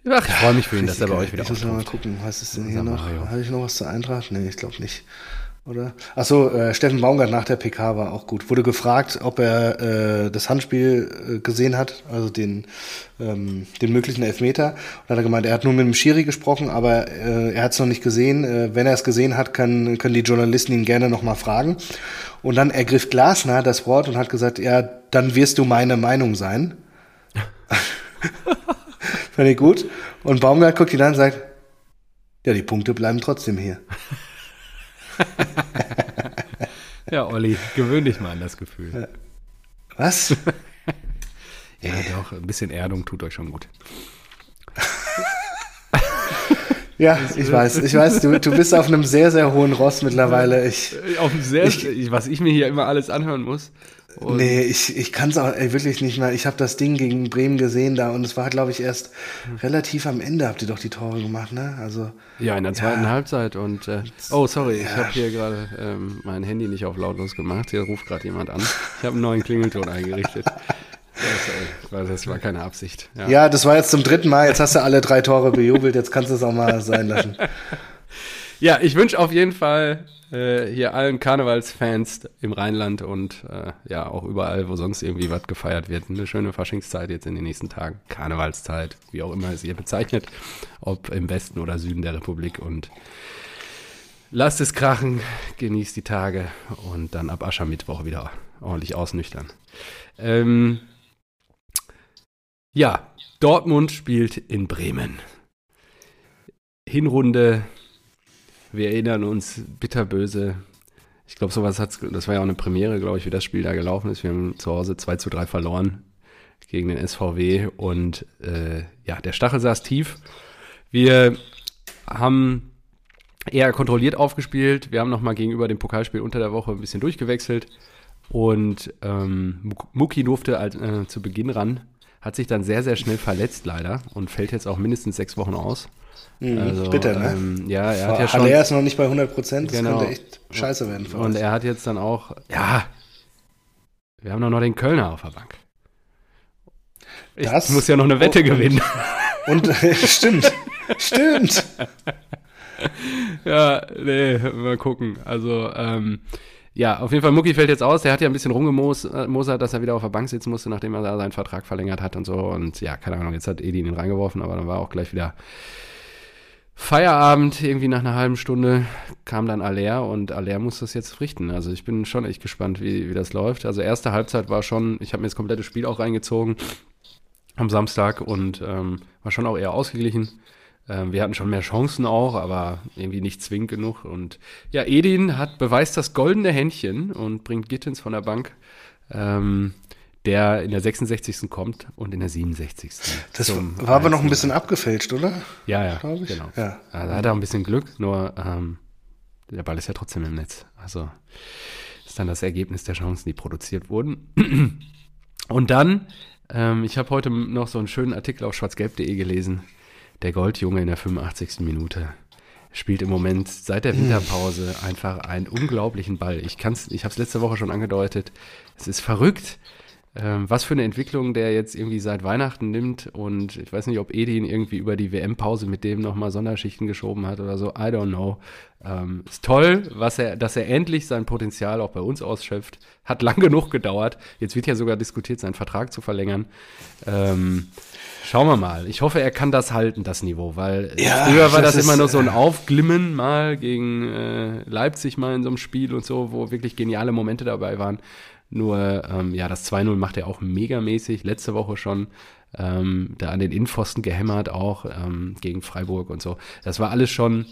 B: Ach, ich freue mich für ihn, dass er bei euch wieder
A: Ich muss mal gucken, was ist denn hier noch? Habe ich noch was zur Eintracht? Nee, ich glaube nicht oder? Achso, äh, Steffen Baumgart nach der PK war auch gut. Wurde gefragt, ob er äh, das Handspiel äh, gesehen hat, also den, ähm, den möglichen Elfmeter. Und hat er gemeint, er hat nur mit dem Schiri gesprochen, aber äh, er hat es noch nicht gesehen. Äh, wenn er es gesehen hat, kann, können die Journalisten ihn gerne nochmal fragen. Und dann ergriff Glasner das Wort und hat gesagt, ja, dann wirst du meine Meinung sein. Fand ich gut. Und Baumgart guckt ihn an und sagt, ja, die Punkte bleiben trotzdem hier.
B: ja, Olli, gewöhn dich mal an das Gefühl.
A: Was?
B: ja, doch, ein bisschen Erdung tut euch schon gut.
A: Ja, ich weiß, ich weiß, du, du bist auf einem sehr, sehr hohen Ross mittlerweile. Ich,
B: auf einem sehr, ich, was ich mir hier immer alles anhören muss.
A: Und nee, ich, ich kann es auch ey, wirklich nicht mehr. Ich habe das Ding gegen Bremen gesehen da und es war, glaube ich, erst hm. relativ am Ende habt ihr doch die Tore gemacht, ne? Also
B: ja, in der zweiten ja. Halbzeit und äh, oh sorry, ja. ich habe hier gerade ähm, mein Handy nicht auf lautlos gemacht. Hier ruft gerade jemand an. Ich habe einen neuen Klingelton eingerichtet. Das, äh, das war keine Absicht.
A: Ja. ja, das war jetzt zum dritten Mal. Jetzt hast du alle drei Tore bejubelt. Jetzt kannst du es auch mal sein lassen.
B: Ja, ich wünsche auf jeden Fall äh, hier allen Karnevalsfans im Rheinland und äh, ja auch überall, wo sonst irgendwie was gefeiert wird, eine schöne Faschingszeit jetzt in den nächsten Tagen. Karnevalszeit, wie auch immer es ihr bezeichnet, ob im Westen oder Süden der Republik und lasst es krachen, genießt die Tage und dann ab Aschermittwoch wieder ordentlich ausnüchtern. Ähm, ja, Dortmund spielt in Bremen. Hinrunde wir erinnern uns bitterböse. Ich glaube, sowas hat das war ja auch eine Premiere, glaube ich, wie das Spiel da gelaufen ist. Wir haben zu Hause 2 zu 3 verloren gegen den SVW und äh, ja, der Stachel saß tief. Wir haben eher kontrolliert aufgespielt. Wir haben nochmal gegenüber dem Pokalspiel unter der Woche ein bisschen durchgewechselt. Und ähm, Muki durfte als, äh, zu Beginn ran, hat sich dann sehr, sehr schnell verletzt leider und fällt jetzt auch mindestens sechs Wochen aus.
A: Mhm, also, bitter, ne? Ähm,
B: ja, er hat ja schon.
A: Er ist noch nicht bei 100 Prozent, das
B: genau.
A: könnte echt scheiße werden
B: für Und uns. er hat jetzt dann auch, ja, wir haben doch noch den Kölner auf der Bank. Ich das muss ja noch eine Wette
A: und,
B: gewinnen.
A: Und, und stimmt, stimmt.
B: ja, nee, mal gucken. Also, ähm, ja, auf jeden Fall, Mucki fällt jetzt aus. Der hat ja ein bisschen rumgemosert, dass er wieder auf der Bank sitzen musste, nachdem er seinen Vertrag verlängert hat und so. Und ja, keine Ahnung, jetzt hat Edi ihn reingeworfen, aber dann war auch gleich wieder Feierabend. Irgendwie nach einer halben Stunde kam dann Aller und Aller muss das jetzt richten. Also ich bin schon echt gespannt, wie, wie das läuft. Also erste Halbzeit war schon, ich habe mir das komplette Spiel auch reingezogen am Samstag und ähm, war schon auch eher ausgeglichen. Ähm, wir hatten schon mehr Chancen auch, aber irgendwie nicht zwingend genug. Und ja, Edin hat beweist das goldene Händchen und bringt Gittens von der Bank, ähm, der in der 66. kommt und in der 67.
A: Das war aber noch ein bisschen abgefälscht, oder?
B: Ja, ja, genau. Ja. Also hat er ein bisschen Glück, nur ähm, der Ball ist ja trotzdem im Netz. Also ist dann das Ergebnis der Chancen, die produziert wurden. Und dann, ähm, ich habe heute noch so einen schönen Artikel auf schwarzgelb.de gelesen der Goldjunge in der 85. Minute spielt im Moment seit der Winterpause einfach einen unglaublichen Ball. Ich kann's, ich habe es letzte Woche schon angedeutet. Es ist verrückt, ähm, was für eine Entwicklung der jetzt irgendwie seit Weihnachten nimmt. Und ich weiß nicht, ob Edin irgendwie über die WM-Pause mit dem nochmal Sonderschichten geschoben hat oder so. I don't know. Ähm, ist toll, was er, dass er endlich sein Potenzial auch bei uns ausschöpft. Hat lang genug gedauert. Jetzt wird ja sogar diskutiert, seinen Vertrag zu verlängern. Ähm, Schauen wir mal. Ich hoffe, er kann das halten, das Niveau, weil ja, früher war das, das immer nur so ein Aufglimmen mal gegen äh, Leipzig mal in so einem Spiel und so, wo wirklich geniale Momente dabei waren. Nur, ähm, ja, das 2-0 macht er auch megamäßig. Letzte Woche schon ähm, da an den Innenpfosten gehämmert, auch ähm, gegen Freiburg und so. Das war alles schon,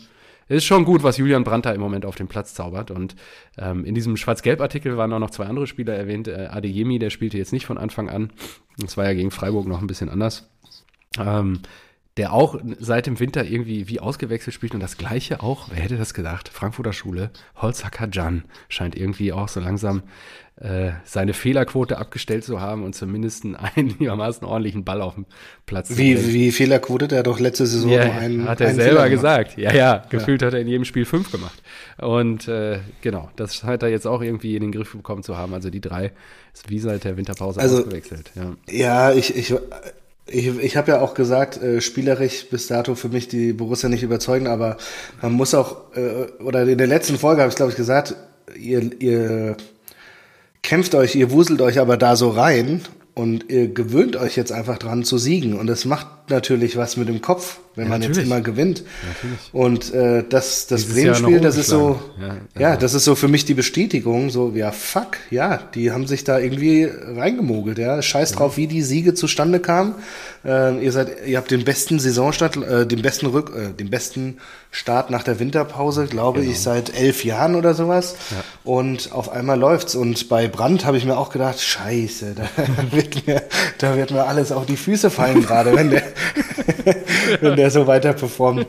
B: ist schon gut, was Julian Brandt da im Moment auf dem Platz zaubert. Und ähm, in diesem Schwarz-Gelb-Artikel waren auch noch zwei andere Spieler erwähnt. Äh, Adeyemi, der spielte jetzt nicht von Anfang an. Das war ja gegen Freiburg noch ein bisschen anders ähm, der auch seit dem Winter irgendwie wie ausgewechselt spielt und das gleiche auch, wer hätte das gedacht, Frankfurter Schule, Holzacker Jan scheint irgendwie auch so langsam äh, seine Fehlerquote abgestellt zu haben und zumindest einen einigermaßen ordentlichen Ball auf dem Platz
A: wie, zu Wie Fehlerquote? Der hat doch letzte Saison
B: ja, nur einen Hat er einen selber gesagt. Ja, ja, gefühlt ja. hat er in jedem Spiel fünf gemacht. Und äh, genau, das scheint er jetzt auch irgendwie in den Griff bekommen zu haben. Also die drei ist wie seit der Winterpause
A: also, ausgewechselt. Ja, ja ich, ich ich, ich habe ja auch gesagt, äh, spielerisch bis dato für mich die Borussia nicht überzeugen, aber man muss auch, äh, oder in der letzten Folge habe ich glaube ich gesagt, ihr, ihr kämpft euch, ihr wuselt euch aber da so rein und ihr gewöhnt euch jetzt einfach dran zu siegen. Und es macht natürlich was mit dem Kopf, wenn ja, man jetzt immer gewinnt. Natürlich. Und äh, das, das Bremen-Spiel, das ist so, ja, ja, das ist so für mich die Bestätigung, so, ja, fuck, ja, die haben sich da irgendwie reingemogelt, ja. Scheiß drauf, wie die Siege zustande kamen. Äh, ihr seid, ihr habt den besten Saisonstart, äh, den besten Rück, äh, den besten Start nach der Winterpause, glaube genau. ich, seit elf Jahren oder sowas. Ja. Und auf einmal läuft's. Und bei Brand habe ich mir auch gedacht, scheiße, da wird mir, da wird mir alles auf die Füße fallen gerade, wenn der, wenn der so weiter performt.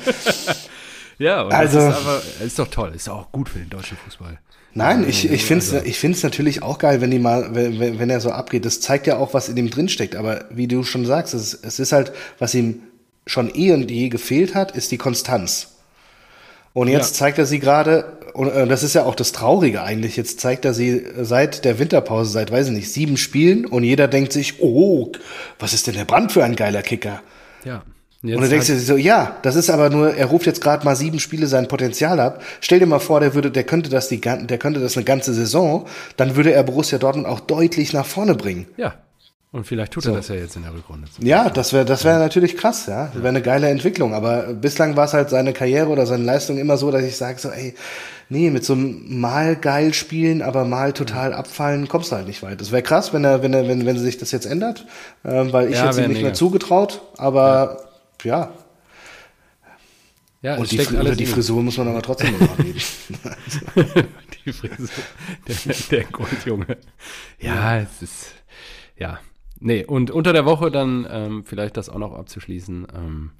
B: Ja, also, das ist aber ist doch toll, ist auch gut für den deutschen Fußball.
A: Nein, ich, ich finde es also. ich find's natürlich auch geil, wenn, die mal, wenn, wenn er so abgeht. Das zeigt ja auch, was in ihm drinsteckt. Aber wie du schon sagst, es, es ist halt, was ihm schon eh und je gefehlt hat, ist die Konstanz. Und jetzt ja. zeigt er sie gerade, und äh, das ist ja auch das Traurige eigentlich, jetzt zeigt er sie seit der Winterpause, seit, weiß ich nicht, sieben Spielen und jeder denkt sich, oh, was ist denn der Brand für ein geiler Kicker?
B: Ja.
A: Jetzt und du denkst dir so, ja, das ist aber nur, er ruft jetzt gerade mal sieben Spiele sein Potenzial ab. Stell dir mal vor, der würde, der könnte das die, der könnte das eine ganze Saison, dann würde er Borussia Dortmund auch deutlich nach vorne bringen.
B: Ja. Und vielleicht tut so. er das ja jetzt in der Rückrunde.
A: Ja, das wäre das wäre natürlich krass, ja. Das wäre eine geile Entwicklung. Aber bislang war es halt seine Karriere oder seine Leistung immer so, dass ich sage so, ey, nee, mit so einem mal geil spielen, aber mal total abfallen, kommst du halt nicht weit. Das wäre krass, wenn er, wenn er, wenn, wenn sich das jetzt ändert, äh, weil ich ja, hätte ihm nicht mega. mehr zugetraut, aber ja. ja. und die, über die Frisur muss man aber trotzdem noch reden.
B: die Frisur, der, der Goldjunge. Ja, es ist, ja, nee, und unter der Woche dann, ähm, vielleicht das auch noch abzuschließen, ähm,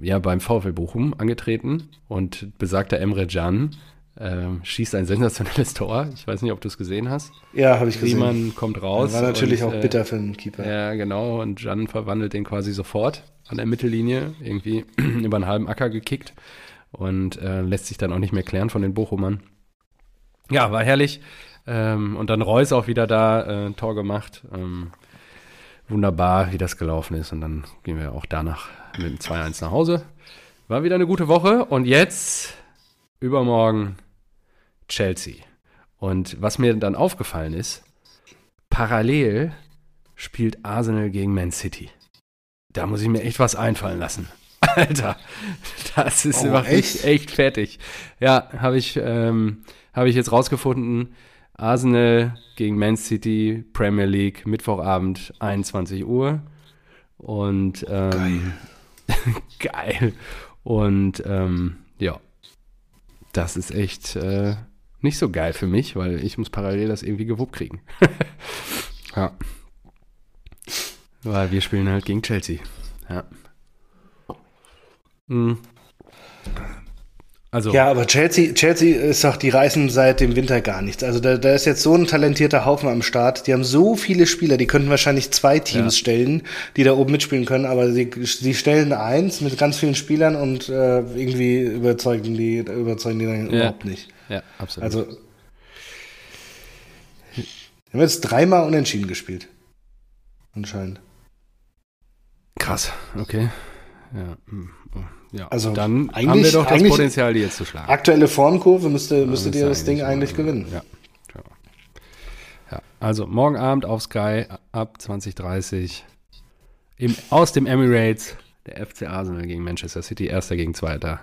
B: ja, beim VfL Bochum angetreten und besagter Emre Can ähm, schießt ein sensationelles Tor. Ich weiß nicht, ob du es gesehen hast.
A: Ja, habe ich gesehen.
B: Riemann kommt raus.
A: War natürlich
B: und,
A: auch bitter für den Keeper.
B: Ja, genau. Und Can verwandelt den quasi sofort an der Mittellinie, irgendwie über einen halben Acker gekickt und äh, lässt sich dann auch nicht mehr klären von den Bochumern. Ja, war herrlich. Ähm, und dann Reus auch wieder da, äh, Tor gemacht. Ähm, wunderbar, wie das gelaufen ist. Und dann gehen wir auch danach mit dem 2-1 nach Hause. War wieder eine gute Woche. Und jetzt, übermorgen, Chelsea. Und was mir dann aufgefallen ist, parallel spielt Arsenal gegen Man City. Da muss ich mir echt was einfallen lassen. Alter, das ist
A: Oh,
B: echt?
A: echt?
B: fertig. Ja, habe ich, ähm, hab ich jetzt rausgefunden. Arsenal gegen Man City, Premier League, Mittwochabend, 21 Uhr. Und ähm, geil. Und ähm, ja, das ist echt äh, nicht so geil für mich, weil ich muss parallel das irgendwie gewuppt kriegen. ja. Weil wir spielen halt gegen Chelsea. Ja. Mhm. Also,
A: Ja, aber Chelsea, Chelsea ist doch, die reißen seit dem Winter gar nichts. Also da, da ist jetzt so ein talentierter Haufen am Start. Die haben so viele Spieler, die könnten wahrscheinlich zwei Teams
B: Ja.
A: stellen, die da oben mitspielen können, aber sie, sie stellen eins mit ganz vielen Spielern und äh, irgendwie überzeugen die, überzeugen die dann
B: Ja.
A: überhaupt nicht.
B: ja, absolut.
A: Also wir haben jetzt dreimal unentschieden gespielt. Anscheinend.
B: krass, okay. Ja, oh, ja.
A: Also,
B: dann haben
A: eigentlich-
B: wir doch das Potenzial, die jetzt zu schlagen.
A: Aktuelle Formkurve müsste,
B: Ja,
A: müsstet ihr das Ding eigentlich gewinnen.
B: Ja. ja. Also morgen Abend auf Sky ab 2030 im, aus dem Emirates der FC Arsenal gegen Manchester City, erster gegen zweiter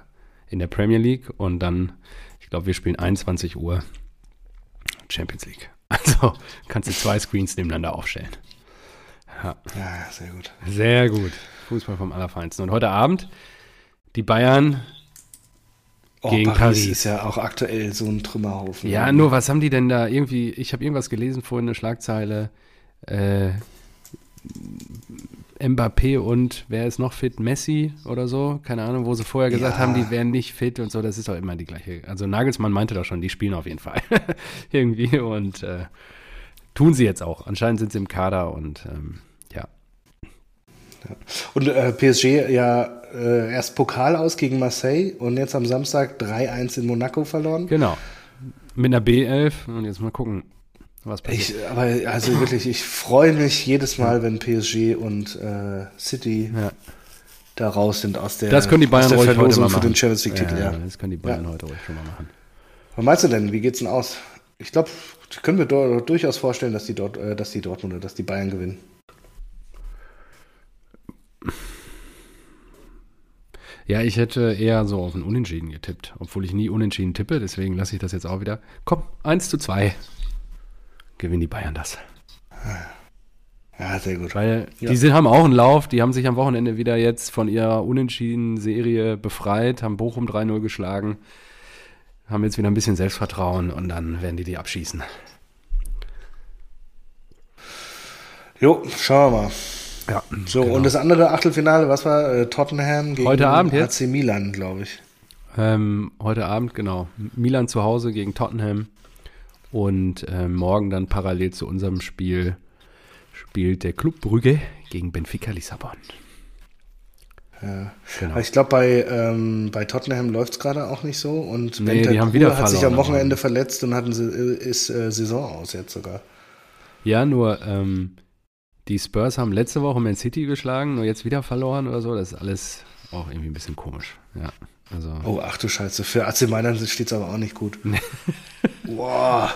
B: in der Premier League und dann, ich glaube, wir spielen 21 Uhr Champions League. Also kannst du zwei Screens nebeneinander aufstellen. Ja.
A: Ja, sehr gut.
B: Sehr gut. Fußball vom Allerfeinsten. Und heute Abend die Bayern.
A: Oh,
B: Gegen
A: Paris,
B: Paris.
A: ist ja auch aktuell so ein Trümmerhaufen.
B: Ja, nur was haben die denn da irgendwie? Ich habe irgendwas gelesen vorhin, eine Schlagzeile. Äh, Mbappé und wer ist noch fit? Messi oder so? Keine Ahnung, wo sie vorher gesagt
A: Ja.
B: haben, die wären nicht fit und so. Das ist doch immer die gleiche. Also Nagelsmann meinte doch schon, die spielen auf jeden Fall. irgendwie und äh, tun sie jetzt auch. Anscheinend sind sie im Kader und ähm, ja.
A: Und äh, PSG ja äh, erst Pokal aus gegen Marseille und jetzt am Samstag 3-1 in Monaco verloren.
B: Genau. Mit einer B11 und jetzt mal gucken, was passiert.
A: Ich, aber also wirklich, ich freue mich jedes Mal, wenn PSG und äh, City
B: ja.
A: da raus sind aus der,
B: Das können die Bayern ruhig heute
A: Verlosung
B: mal
A: für
B: machen.
A: den Champions League-Titel. Ja,
B: Das können die Bayern
A: Ja.
B: heute ruhig schon mal machen.
A: Was meinst du denn? Wie geht's denn aus? Ich glaube, ich können wir durchaus vorstellen, dass die dort, äh, dass die Dortmunder, dass die Bayern gewinnen.
B: Ja, ich hätte eher so auf ein Unentschieden getippt, obwohl ich nie Unentschieden tippe, deswegen lasse ich das jetzt auch wieder. Komm, 1 zu 2. Gewinnen die Bayern das.
A: Ja, sehr gut.
B: Weil
A: Ja.
B: die sind, haben auch einen Lauf, die haben sich am Wochenende wieder jetzt von ihrer Unentschieden-Serie befreit, haben Bochum 3-0 geschlagen, haben jetzt wieder ein bisschen Selbstvertrauen und dann werden die die abschießen.
A: Jo, schauen wir mal.
B: Ja,
A: So,
B: genau.
A: und das andere Achtelfinale, was war äh, Tottenham gegen
B: Heute Abend?
A: AC Milan, glaube ich.
B: Ähm, heute Abend, genau. Milan zu Hause gegen Tottenham. Und ähm, morgen dann parallel zu unserem Spiel spielt der Club Brügge gegen Benfica Lissabon.
A: Ja.
B: Genau.
A: Ich glaube, bei, ähm, bei Tottenham läuft es gerade auch nicht so. Und
B: Nee, die haben wieder
A: hat sich am
B: am
A: Wochenende verletzt und hatten, ist äh, Saison aus jetzt sogar.
B: Ja, nur ähm, die Spurs haben letzte Woche Man City geschlagen, nur jetzt wieder verloren oder so. Das ist alles auch irgendwie ein bisschen komisch. Ja, also.
A: Oh, ach du Scheiße. Für AC Mailand steht es aber auch nicht gut. Boah.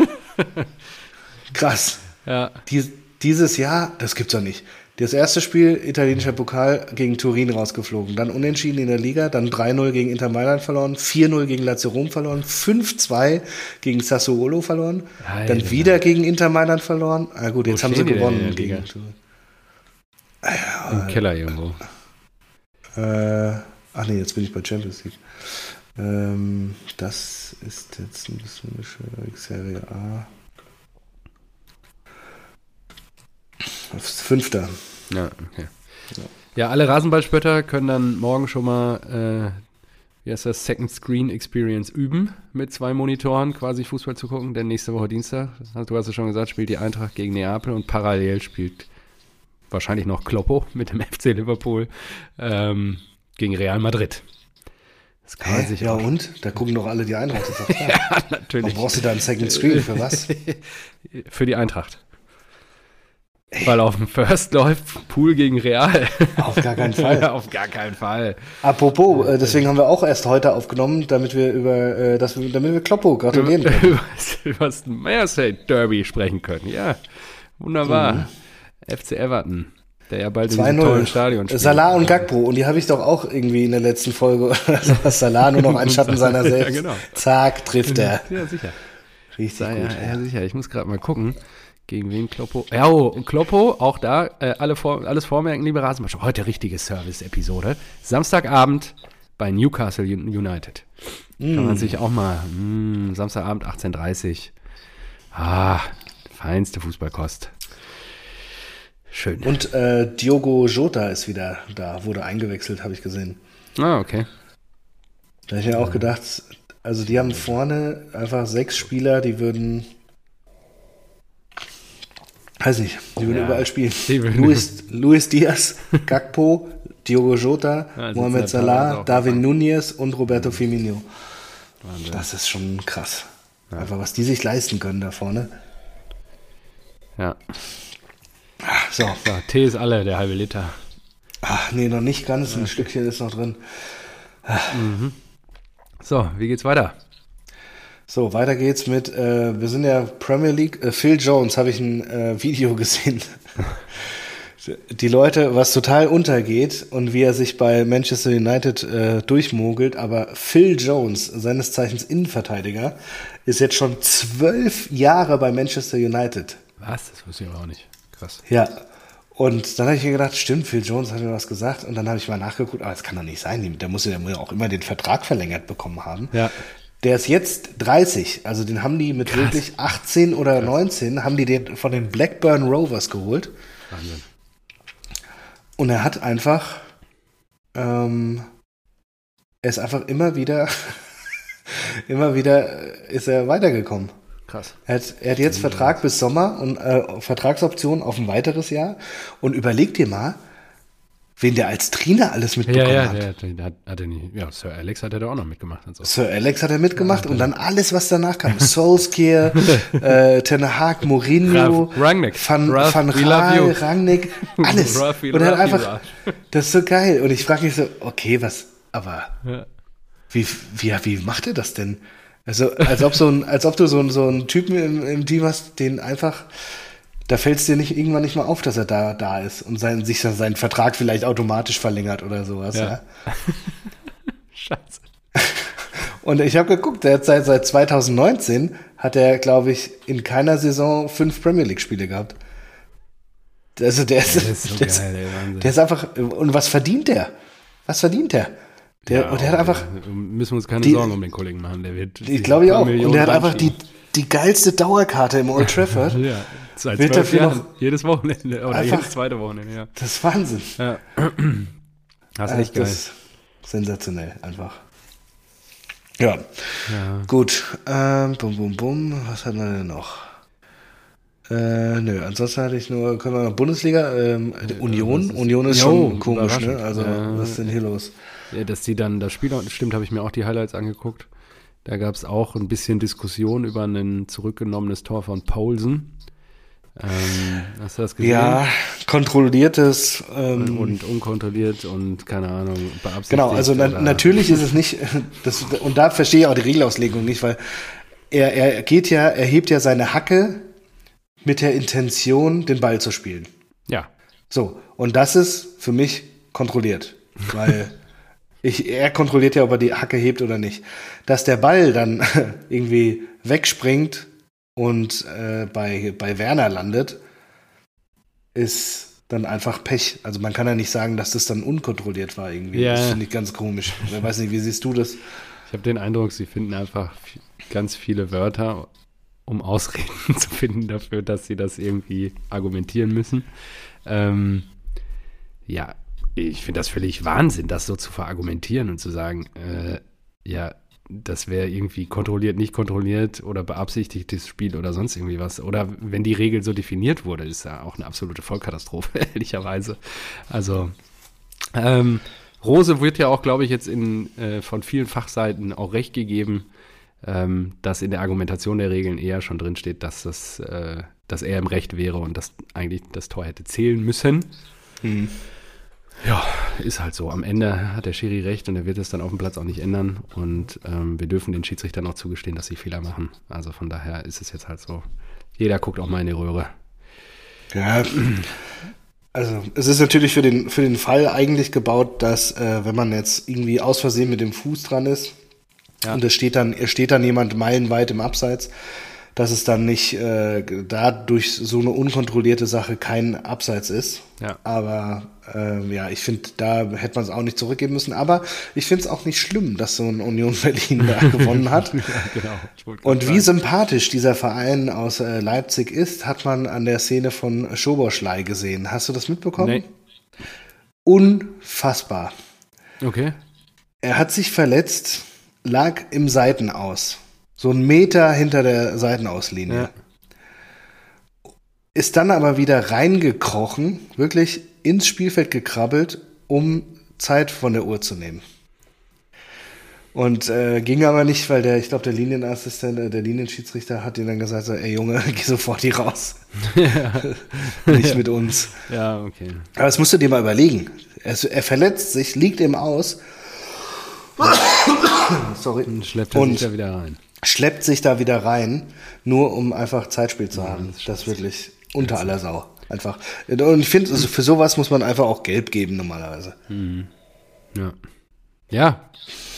A: Krass.
B: Ja,
A: Dies, dieses Jahr, das gibt's doch nicht. Das erste Spiel, italienischer Pokal, gegen Turin rausgeflogen. Dann unentschieden in der Liga, dann 3-0 gegen Inter Mailand verloren, 4-0 gegen Lazio Rom verloren, 5-2 gegen Sassuolo verloren,
B: Alter.
A: dann wieder gegen Inter Mailand verloren. Ah gut, jetzt
B: Wo
A: haben sie gewonnen gegen
B: Liga?
A: Turin.
B: im Keller irgendwo.
A: Äh, ach nee, jetzt bin ich bei Champions League. Ähm, das ist jetzt ein bisschen schwierig. Serie A. Fünfter.
B: Ja, okay. Ja, alle Rasenballspötter können dann morgen schon mal, äh, wie heißt das, Second Screen Experience üben, mit zwei Monitoren quasi Fußball zu gucken, denn nächste Woche Dienstag, du hast es schon gesagt, spielt die Eintracht gegen Neapel und parallel spielt wahrscheinlich noch Kloppo mit dem FC Liverpool ähm, gegen Real Madrid.
A: Das kann man sich ja, auch und? Da gucken doch alle die Eintracht. Das ist
B: ja, natürlich.
A: Warum brauchst du da einen Second Screen? Für was?
B: Für die Eintracht. Weil auf dem First läuft Pool gegen Real.
A: Auf gar keinen Fall.
B: auf gar keinen Fall.
A: Apropos, äh, deswegen haben wir auch erst heute aufgenommen, damit wir über, äh, dass wir, damit wir Kloppo gratulieren können.
B: über, über das Mersey Derby sprechen können. Ja, wunderbar. Mhm. FC Everton, der ja bald in diesem tollen Stadion
A: spielt. Salah und Gagbo, und die habe ich doch auch irgendwie in der letzten Folge. Salah nur noch ein Schatten seiner selbst. Ja, genau. Zack, trifft er.
B: Ja, sicher.
A: Richtig
B: ja,
A: gut.
B: Ja, ja, sicher. Ich muss gerade mal gucken. Gegen wen Kloppo? Ja, oh, und Kloppo, auch da, äh, alle vor, alles vormerken, liebe Rasenmannschaft. Heute richtige Service-Episode. Samstagabend bei Newcastle United. Mm. Kann man sich auch mal, mm, Samstagabend 18.30 Ah, feinste Fußballkost. Schön.
A: Und äh, Diogo Jota ist wieder da, wurde eingewechselt, habe ich gesehen.
B: Ah, okay.
A: Da habe ich mir auch gedacht, also die haben vorne einfach sechs Spieler, die würden Weiß nicht, die würden ja, überall spielen. Luis, Luis Diaz, Gakpo, Diogo Jota, ja, Mohamed Salah, David Nunez und Roberto Firmino. Wahnsinn. Das ist schon krass. Ja. Einfach, was die sich leisten können da vorne.
B: Ja. So. so. Tee ist alle, der halbe Liter.
A: Ach, nee, noch nicht ganz. Ein Stückchen ist noch drin.
B: Mhm. So, wie geht's weiter?
A: So, weiter geht's mit, äh, wir sind ja Premier League. Äh, Phil Jones habe ich ein äh, Video gesehen. Die Leute, was total untergeht und wie er sich bei Manchester United äh, durchmogelt, aber Phil Jones, seines Zeichens Innenverteidiger, ist jetzt schon zwölf Jahre bei Manchester United.
B: Was? Das wusste ich aber auch nicht. Krass.
A: Ja. Und dann habe ich mir gedacht, stimmt, Phil Jones hat mir was gesagt. Und dann habe ich mal nachgeguckt, aber das kann doch nicht sein. Der muss ja auch immer den Vertrag verlängert bekommen haben.
B: Ja.
A: Der ist jetzt 30, also den haben die mit Krass. wirklich 18 oder Krass. 19, haben die den von den Blackburn Rovers geholt. Wahnsinn. Und er hat einfach, ähm, er ist einfach immer wieder, immer wieder ist er weitergekommen.
B: Krass.
A: Er hat, er hat jetzt Vertrag bis Sommer und äh, Vertragsoption auf ein weiteres Jahr. Und überleg dir mal, wen der als Trainer alles mitbekommen ja, ja, hat. Ja, der,
B: hat, hat er nicht, ja, Sir Alex hat er da auch noch mitgemacht. Und so.
A: Sir Alex hat er mitgemacht ja, und dann alles, was danach kam. Solskjaer, äh, Ten Hag, Mourinho,
B: Rangnick,
A: Van, Ralf, Van Raal, Rangnick, alles. Ralf, und er hat einfach, das ist so geil. Und ich frage mich so, okay, was, aber ja. wie, wie, wie macht er das denn? Also, als ob so ein, als ob du so, so einen Typen im, im Team hast, den einfach da fällt es dir nicht irgendwann nicht mal auf, dass er da, da ist und sein, sich seinen Vertrag vielleicht automatisch verlängert oder sowas. Ja. ja. Scheiße. Und ich habe geguckt, der hat seit, seit 2019 hat er, glaube ich, in keiner Saison fünf Premier League-Spiele gehabt. Also der ist, ist so der, geil, ey, der ist einfach. Und was verdient der? Was verdient der? Der,
B: ja,
A: und der hat einfach.
B: Müssen wir uns keine die, Sorgen um den Kollegen machen. Der wird.
A: Ich glaube ich auch. und der hat einfach die, die geilste Dauerkarte im Old Trafford.
B: ja. Seit wird dafür noch jedes Wochenende oder einfach, jedes zweite Wochenende, ja.
A: Das ist Wahnsinn.
B: Ja. Das ist echt geil.
A: Das sensationell, einfach. Ja. ja. Gut. Ähm, bum, bum, bum. Was haben wir denn noch? Äh, nö, ansonsten hatte ich nur, können wir noch Bundesliga, ähm, Union. Ist, Union ist jo, schon komisch, ne? Also, äh, was ist denn hier los?
B: Ja, dass die dann das Spiel, stimmt, habe ich mir auch die Highlights angeguckt. Da gab es auch ein bisschen Diskussion über ein zurückgenommenes Tor von Paulsen. Ähm, hast du das gesehen?
A: Ja, kontrolliertes. Ähm,
B: und unkontrolliert und keine Ahnung,
A: beabsichtigt. Genau, also na natürlich ist es nicht, das, und da verstehe ich auch die Regelauslegung nicht, weil er, er geht ja, er hebt ja seine Hacke mit der Intention, den Ball zu spielen.
B: Ja.
A: So, und das ist für mich kontrolliert, weil ich, er kontrolliert ja, ob er die Hacke hebt oder nicht. Dass der Ball dann irgendwie wegspringt und äh, bei, bei Werner landet, ist dann einfach Pech. Also man kann ja nicht sagen, dass das dann unkontrolliert war irgendwie. Ja. Das finde ich ganz komisch. Ich weiß nicht, wie siehst du das?
B: Ich habe den Eindruck, sie finden einfach ganz viele Wörter, um Ausreden zu finden dafür, dass sie das irgendwie argumentieren müssen. Ähm, ja, ich finde das völlig Wahnsinn, das so zu verargumentieren und zu sagen, äh, ja, das wäre irgendwie kontrolliert, nicht kontrolliert oder beabsichtigtes Spiel oder sonst irgendwie was. Oder wenn die Regel so definiert wurde, ist ja auch eine absolute Vollkatastrophe, ehrlicherweise. Also, ähm, Rose wird ja auch, glaube ich, jetzt in, äh, von vielen Fachseiten auch recht gegeben, ähm, dass in der Argumentation der Regeln eher schon drinsteht, dass, das, äh, dass er im Recht wäre und dass eigentlich das Tor hätte zählen müssen. Mhm. Ja, ist halt so. Am Ende hat der Schiri recht und er wird es dann auf dem Platz auch nicht ändern. Und ähm, wir dürfen den Schiedsrichtern auch zugestehen, dass sie Fehler machen. Also von daher ist es jetzt halt so. Jeder guckt auch mal in die Röhre.
A: Ja, also es ist natürlich für den, für den Fall eigentlich gebaut, dass äh, wenn man jetzt irgendwie aus Versehen mit dem Fuß dran ist ja. und es steht dann, es steht dann jemand meilenweit im Abseits, dass es dann nicht äh, dadurch so eine unkontrollierte Sache kein Abseits ist. Ja. Aber äh, ja, ich finde, da hätte man es auch nicht zurückgeben müssen. Aber ich finde es auch nicht schlimm, dass so ein Union Berlin da gewonnen hat. ja, genau. Und wie sympathisch dieser Verein aus äh, Leipzig ist, hat man an der Szene von Schoboschlei gesehen. Hast du das mitbekommen? Nee. Unfassbar.
B: Okay.
A: Er hat sich verletzt, lag im Seitenaus. So ein Meter hinter der Seitenauslinie. Ja. Ist dann aber wieder reingekrochen, wirklich ins Spielfeld gekrabbelt, um Zeit von der Uhr zu nehmen. Und äh, ging aber nicht, weil der, ich glaube, der Linienassistent, äh, der Linienschiedsrichter hat ihn dann gesagt, so, ey Junge, geh sofort hier raus. Ja. nicht mit uns.
B: Ja, okay.
A: Aber das musst du dir mal überlegen. Er, er verletzt sich, liegt im Aus.
B: Sorry. Und schleppt er sich da wieder rein
A: schleppt sich da wieder rein, nur um einfach Zeitspiel zu haben. Ja, das, das ist wirklich unter aller Sau. Einfach. Und ich finde, also für sowas muss man einfach auch Gelb geben normalerweise.
B: Mhm. Ja. Ja,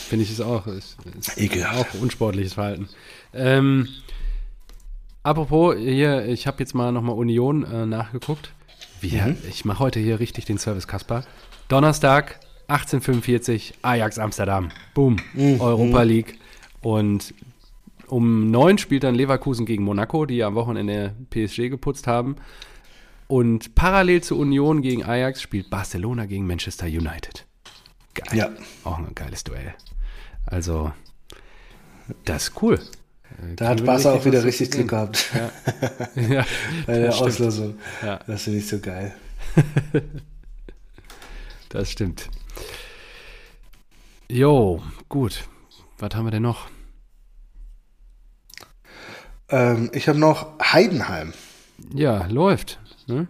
B: finde ich es auch. Ist, ist Ekelhaft. Auch unsportliches Verhalten. Ähm, apropos, hier, ich habe jetzt mal nochmal Union äh, nachgeguckt. Wie, mhm. Ich mache heute hier richtig den Service, Kasper. Donnerstag, 1845, Ajax Amsterdam. Boom. Mhm. Europa League. Und um neun spielt dann Leverkusen gegen Monaco, die am Wochenende PSG geputzt haben. Und parallel zur Union gegen Ajax spielt Barcelona gegen Manchester United. Geil. Ja. Auch ein geiles Duell. Also, das ist cool.
A: Da hat Barca auch wieder richtig Glück gehabt. Ja. ja Bei der stimmt. Auslosung. Ja. Das finde ich so geil.
B: das stimmt. Jo, gut. Was haben wir denn noch?
A: Ähm, ich habe noch Heidenheim.
B: Ja, läuft. Ne?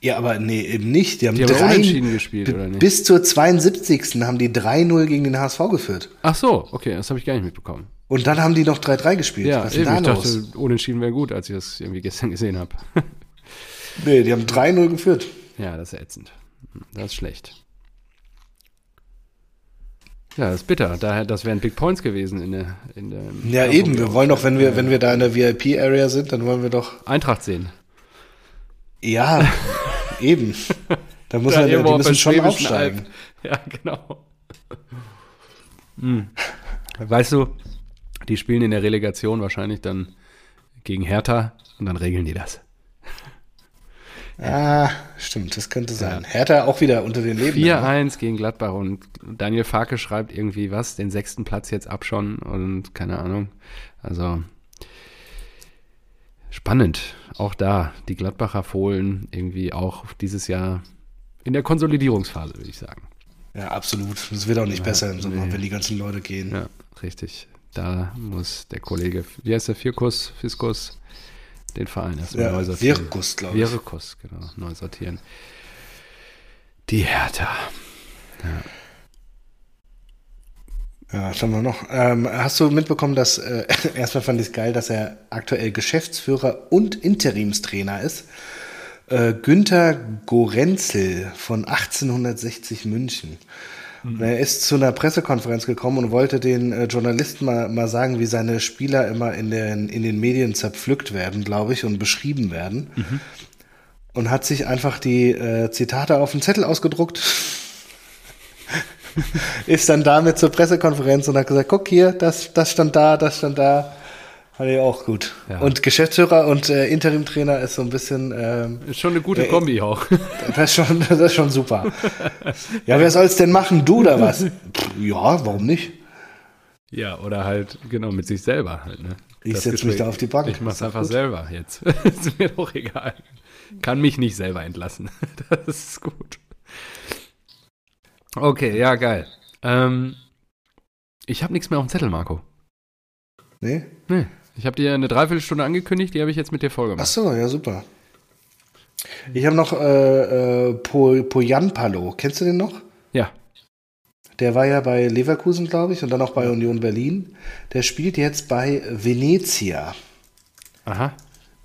A: Ja, aber nee, eben nicht. Die haben,
B: die drei, unentschieden gespielt, oder nicht?
A: Bis zur 72. haben die 3-0 gegen den HSV geführt.
B: Ach so, okay, das habe ich gar nicht mitbekommen.
A: Und dann haben die noch 3-3 gespielt.
B: Ja, Was eben, da ich dachte, unentschieden wäre gut, als ich das irgendwie gestern gesehen habe.
A: nee, die haben 3-0 geführt.
B: Ja, das ist ätzend. Das ist schlecht. Ja, das ist bitter. Daher, das wären Big Points gewesen in der. In der
A: ja, eben. Wir wollen doch, wenn wir, wenn wir da in der VIP-Area sind, dann wollen wir doch.
B: Eintracht sehen.
A: Ja, eben. Da muss man, ja, die müssen schon aufsteigen. Alp.
B: Ja, genau. Hm. Weißt du, die spielen in der Relegation wahrscheinlich dann gegen Hertha und dann regeln die das.
A: Ah, stimmt, das könnte sein. Ja. Hertha auch wieder unter den Leben.
B: 4-1 ne? gegen Gladbach und Daniel Farke schreibt irgendwie was, den sechsten Platz jetzt ab schon und keine Ahnung. Also spannend. Auch da, die Gladbacher Fohlen irgendwie auch dieses Jahr in der Konsolidierungsphase, würde ich sagen.
A: Ja, absolut. Es wird auch nicht ja, besser im Sommer, nee. wenn die ganzen Leute gehen.
B: Ja, richtig. Da muss der Kollege, wie heißt der, Firkus, Fiskus, den Verein erstmal
A: ja, neu sortieren. Virkus,
B: glaube ich. Virkus, genau, neu sortieren. Die Hertha. Ja.
A: Ja, was haben wir noch? Ähm, hast du mitbekommen, dass, äh, erstmal fand ich es geil, dass er aktuell Geschäftsführer und Interimstrainer ist. Äh, Günther Gorenzel von 1860 München. Mhm. Er ist zu einer Pressekonferenz gekommen und wollte den äh, Journalisten mal, mal sagen, wie seine Spieler immer in den, in den Medien zerpflückt werden, glaube ich, und beschrieben werden. Mhm. Und hat sich einfach die äh, Zitate auf den Zettel ausgedruckt. ist dann damit zur Pressekonferenz und hat gesagt, guck hier, das, das stand da, das stand da. Fand ich auch gut.
B: Ja.
A: Und Geschäftsführer und äh, Interimtrainer ist so ein bisschen. Ähm,
B: Ist schon eine gute
A: Äh,
B: Kombi auch.
A: das, ist schon, das ist schon super. ja, wer soll's denn machen? Du oder was? Pff, ja, warum nicht?
B: Ja, oder halt, genau, mit sich selber halt, ne?
A: Ich
B: Das
A: setz mich da auf die Bank.
B: Ich mach's einfach
A: gut.
B: selber jetzt. ist mir doch egal. Kann mich nicht selber entlassen. das ist gut. Okay, ja, geil. Ähm, ich habe nichts mehr auf dem Zettel, Marco.
A: Nee?
B: Nee. Ich habe dir eine Dreiviertelstunde angekündigt, die habe ich jetzt mit dir
A: Ach
B: vollgemacht.
A: so, ja, super. Ich habe noch äh, äh, po, Poyanpalo. Kennst du den noch?
B: Ja.
A: Der war ja bei Leverkusen, glaube ich, und dann auch bei Union Berlin. Der spielt jetzt bei Venezia.
B: Aha.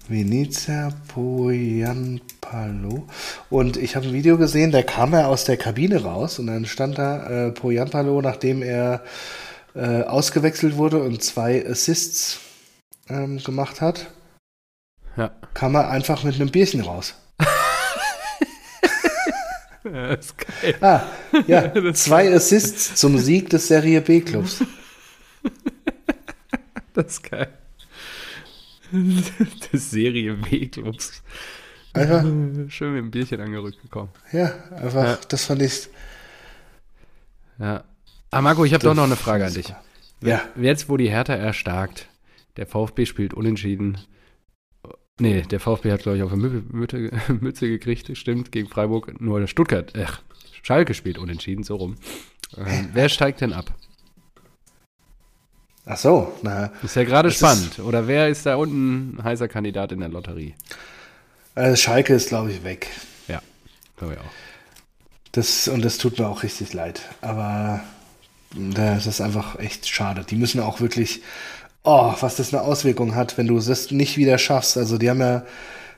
A: Venezia Poyanpalo. Und ich habe ein Video gesehen, da kam er aus der Kabine raus und dann stand da äh, Poyanpalo, nachdem er äh, ausgewechselt wurde und zwei Assists ähm, gemacht hat,
B: Ja.
A: kam er einfach mit einem Bierchen raus.
B: ja ist geil.
A: Ah, ja,
B: Das-
A: zwei Assists zum Sieg des Serie B-Clubs.
B: Das ist geil. Des Serie B-Clubs.
A: Einfach,
B: Schön mit dem Bierchen angerückt gekommen.
A: ja, einfach,
B: Ja.
A: das fand ich.
B: Ja. Ah, Marco, ich habe doch noch eine Frage an dich.
A: Ja,
B: Jetzt, wo die Hertha erstarkt, der VfB spielt unentschieden. Nee, der VfB hat, glaube ich, auf eine Mü- Mütze, Mütze gekriegt, stimmt, gegen Freiburg. Nur der Stuttgart, ach, Schalke spielt unentschieden, so rum. Ähm, wer steigt denn ab?
A: ach so, na,
B: Ist ja gerade
A: Das ist-
B: spannend. Oder wer ist da unten ein heißer Kandidat in der Lotterie?
A: äh, Schalke ist, glaube ich, weg.
B: Ja, glaube ich auch.
A: Das, und das tut mir auch richtig leid. Aber das ist einfach echt schade. Die müssen auch wirklich, oh, was das eine Auswirkung hat, wenn du es nicht wieder schaffst. Also die haben ja,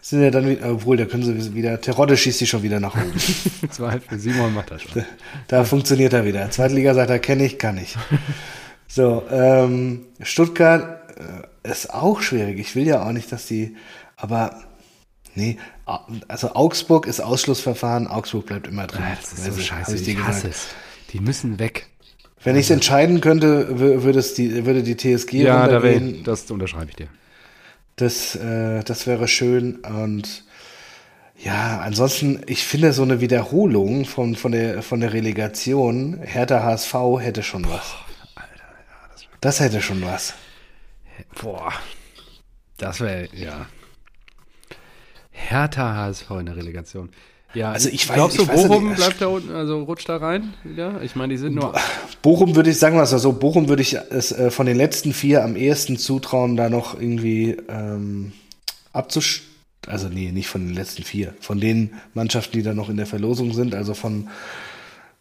A: sind ja dann, wieder- obwohl, da können sie wieder, Terodde schießt die schon wieder nach oben.
B: War halt Simon macht das schon.
A: da funktioniert er wieder. Zweitliga sagt er, kenne ich, kann ich. So, ähm, Stuttgart äh, ist auch schwierig. Ich will ja auch nicht, dass die, aber nee, also Augsburg ist Ausschlussverfahren, Augsburg bleibt immer drin.
B: Ah, Das ist so
A: Also,
B: scheiße. Ich,
A: gesagt.
B: hasse es. Die müssen weg.
A: Wenn ich es entscheiden könnte, wür- würde, es die, würde die TSG
B: Ja, da wär, das unterschreibe ich dir.
A: Das, äh, das wäre schön. Und ja, ansonsten, ich finde so eine Wiederholung von, von, der, von der Relegation, Hertha HSV hätte schon was. Das hätte schon was.
B: Boah, das wäre, ja. Hertha HSV in der Relegation. Ja,
A: Also ich weiß-
B: glaubst du,
A: ich weiß ja
B: Bochum
A: nicht.
B: bleibt da unten, also rutscht da rein wieder? Ich meine, die sind nur.
A: Bochum würde ich sagen, was so, Bochum würde ich es äh, von den letzten vier am ehesten zutrauen, da noch irgendwie ähm, abzusch... Also nee, nicht von den letzten vier. Von den Mannschaften, die da noch in der Verlosung sind, also von,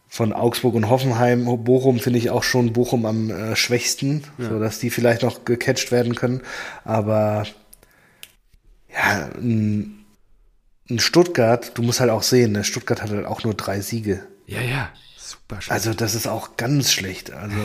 A: von Augsburg und Hoffenheim, Bochum finde ich auch schon Bochum am äh, schwächsten, so dass die vielleicht noch gecatcht werden können. Aber ja, ein, ein Stuttgart, du musst halt auch sehen, ne? Stuttgart hat halt auch nur drei Siege.
B: Ja, ja, super schön.
A: Also das ist auch ganz schlecht. Also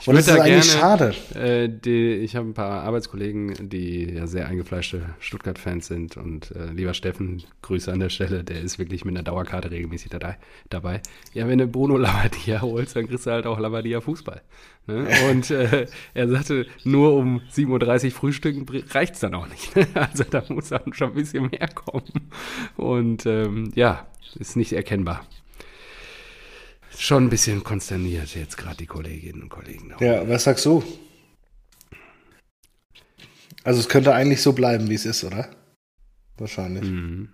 B: Ich
A: und das ist
B: da
A: eigentlich
B: gerne-
A: schade.
B: Äh, die, ich habe ein paar Arbeitskollegen, die ja sehr eingefleischte Stuttgart-Fans sind. Und äh, lieber Steffen, Grüße an der Stelle, der ist wirklich mit einer Dauerkarte regelmäßig da, dabei. Ja, wenn du Bruno Labbadia holst, dann kriegst du halt auch Labbadia Fußball. Ne? Und äh, er sagte, nur um 7.30 Uhr frühstücken reicht es dann auch nicht. also da muss dann schon ein bisschen mehr kommen. Und ähm, ja, ist nicht erkennbar. Schon ein bisschen konsterniert jetzt gerade die Kolleginnen und Kollegen. da
A: Ja, was sagst du? Also es könnte eigentlich so bleiben, wie es ist, oder? Wahrscheinlich.
B: Mhm.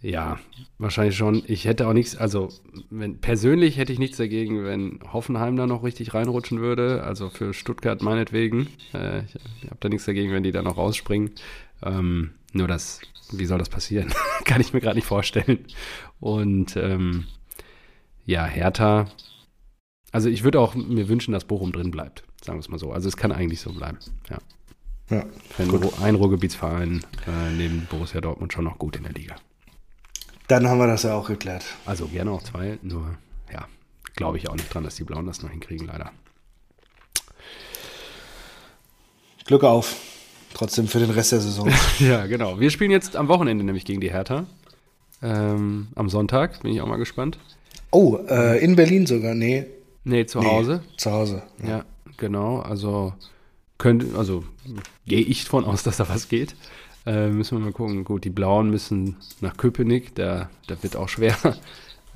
B: Ja, wahrscheinlich schon. Ich hätte auch nichts, also wenn, persönlich hätte ich nichts dagegen, wenn Hoffenheim da noch richtig reinrutschen würde. Also für Stuttgart meinetwegen. Äh, ich habe da nichts dagegen, wenn die da noch rausspringen. Ähm, nur das, wie soll das passieren? Kann ich mir gerade nicht vorstellen. Und ähm, ja, Hertha. Also ich würde auch mir wünschen, dass Bochum drin bleibt. Sagen wir es mal so. Also es kann eigentlich so bleiben. Ja.
A: Ja.
B: Ein, Ru ein Ruhrgebietsverein äh, neben Borussia Dortmund schon noch gut in der Liga.
A: Dann haben wir das ja auch geklärt.
B: Also gerne auch zwei, nur ja, glaube ich auch nicht dran, dass die Blauen das noch hinkriegen, leider.
A: Glück auf. Trotzdem für den Rest der Saison.
B: Ja, genau. Wir spielen jetzt am Wochenende nämlich gegen die Hertha. Ähm, am Sonntag, bin ich auch mal gespannt.
A: Oh, äh, in Berlin sogar. Nee.
B: Nee, zu
A: nee,
B: Hause.
A: Zu Hause.
B: Ja, genau. Also also gehe ich von aus, dass da was geht. Äh, müssen wir mal gucken. Gut, die Blauen müssen nach Köpenick, da, da wird auch schwer.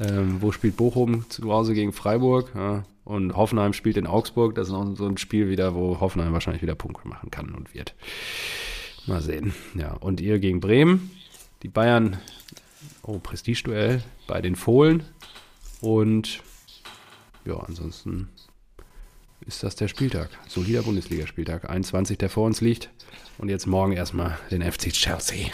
B: Ähm, wo spielt Bochum zu Hause gegen Freiburg? Ja. Und Hoffenheim spielt in Augsburg. Das ist auch so ein Spiel wieder, wo Hoffenheim wahrscheinlich wieder Punkte machen kann und wird. Mal sehen. Ja, und ihr gegen Bremen. Die Bayern, oh, Prestigeduell bei den Fohlen. Und ja, ansonsten ist das der Spieltag. Solider Bundesligaspieltag. 21, der vor uns liegt. Und jetzt morgen erstmal den FC Chelsea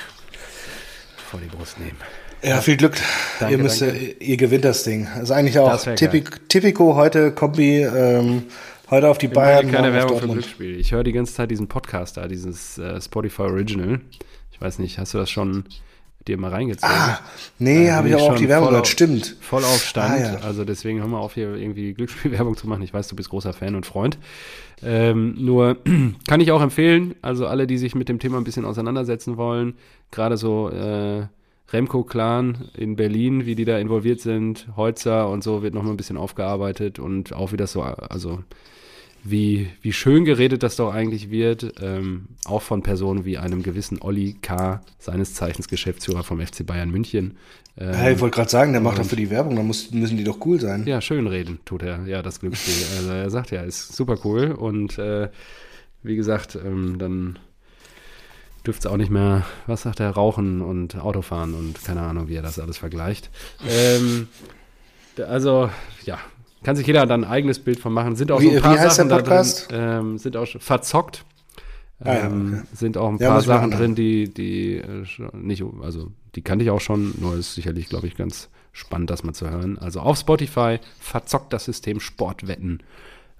B: vor die Brust nehmen.
A: Ja, viel Glück. Danke, ihr, müsst, danke. ihr gewinnt das Ding. Das ist eigentlich auch Tipico heute, Kombi, ähm, heute auf die Bayern.
B: Keine Werbung für Glücksspiel. Ich höre die ganze Zeit diesen Podcast da, dieses äh, Spotify Original. Ich weiß nicht, hast du das schon dir mal reingezogen. Ah,
A: nee, habe ich aber auch die Werbung gehört, stimmt.
B: Voll auf Stand. Ah, ja. Also deswegen hör mal auf, hier irgendwie Glücksspielwerbung zu machen. Ich weiß, du bist großer Fan und Freund. Ähm, nur kann ich auch empfehlen, also alle, die sich mit dem Thema ein bisschen auseinandersetzen wollen, gerade so äh, Remco-Clan in Berlin, wie die da involviert sind, Holzer und so, wird nochmal ein bisschen aufgearbeitet und auch wie das so, also wie, wie schön geredet das doch eigentlich wird, ähm, auch von Personen wie einem gewissen Olli K., seines Zeichens Geschäftsführer vom FC Bayern München.
A: Ähm, ja, ich wollte gerade sagen, der macht doch für die Werbung, dann muss, müssen die doch cool sein.
B: Ja, schön reden tut er, ja, das Glücksspiel. also er sagt ja, ist super cool und äh, wie gesagt, ähm, dann dürfte es auch nicht mehr, was sagt er, rauchen und Autofahren und keine Ahnung, wie er das alles vergleicht. Ähm, also, ja, kann sich jeder dann ein eigenes Bild von machen. Sind auch wie, so ein paar Sachen da drin, ähm, sind auch schon verzockt. Ah, ja, ähm, okay. Sind auch ein ja, paar Sachen drin, die, die äh, nicht, also die kannte ich auch schon, nur ist sicherlich, glaube ich, ganz spannend, das mal zu hören. Also auf Spotify verzockt das System Sportwetten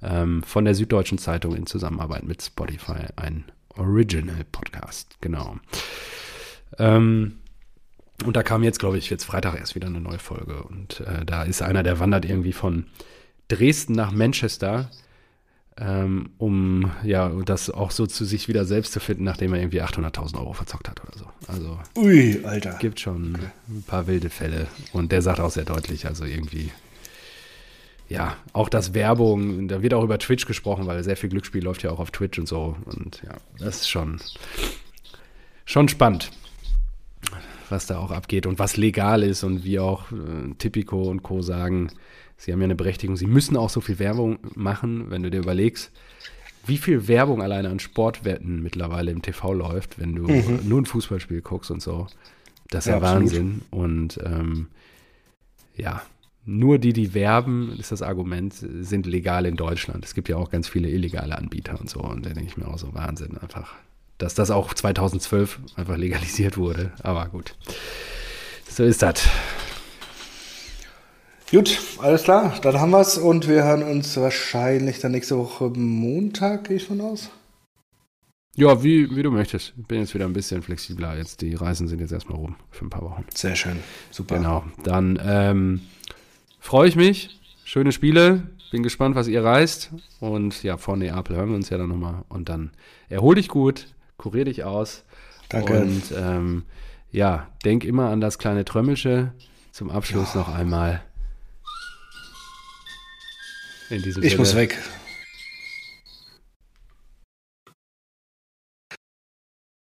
B: ähm, von der Süddeutschen Zeitung in Zusammenarbeit mit Spotify ein Original Podcast, genau. Ähm, und da kam jetzt, glaube ich, jetzt Freitag erst wieder eine neue Folge. Und äh, da ist einer, der wandert irgendwie von Dresden nach Manchester, ähm, um ja das auch so zu sich wieder selbst zu finden, nachdem er irgendwie 800.000 Euro verzockt hat oder so. Also
A: Ui, Alter.
B: Gibt schon ein paar wilde Fälle. Und der sagt auch sehr deutlich, also irgendwie ja, auch das Werbung, da wird auch über Twitch gesprochen, weil sehr viel Glücksspiel läuft ja auch auf Twitch und so. Und ja, das ist schon, schon spannend, was da auch abgeht und was legal ist und wie auch äh, Tipico und Co. sagen, sie haben ja eine Berechtigung, sie müssen auch so viel Werbung machen, wenn du dir überlegst, wie viel Werbung alleine an Sportwetten mittlerweile im TV läuft, wenn du mhm. nur ein Fußballspiel guckst und so. Das ist ja, ja Wahnsinn. Und ähm, ja, nur die, die werben, ist das Argument, sind legal in Deutschland. Es gibt ja auch ganz viele illegale Anbieter und so. Und da denke ich mir auch so Wahnsinn einfach, dass das auch 2012 einfach legalisiert wurde. Aber gut, so ist das.
A: Gut, alles klar, dann haben wir es und wir hören uns wahrscheinlich dann nächste Woche Montag, gehe ich von aus.
B: Ja, wie, wie du möchtest. Ich bin jetzt wieder ein bisschen flexibler. Jetzt die Reisen sind jetzt erstmal rum für ein paar Wochen.
A: Sehr schön, super.
B: Genau, dann ähm, freue ich mich. Schöne Spiele. Bin gespannt, was ihr reist. Und ja, vor Neapel hören wir uns ja dann nochmal. Und dann erhol dich gut, kurier dich aus.
A: Danke.
B: Und ähm, ja, denk immer an das kleine Trömmelsche. Zum Abschluss ja. noch einmal.
A: In diesem ich Sinne. muss weg.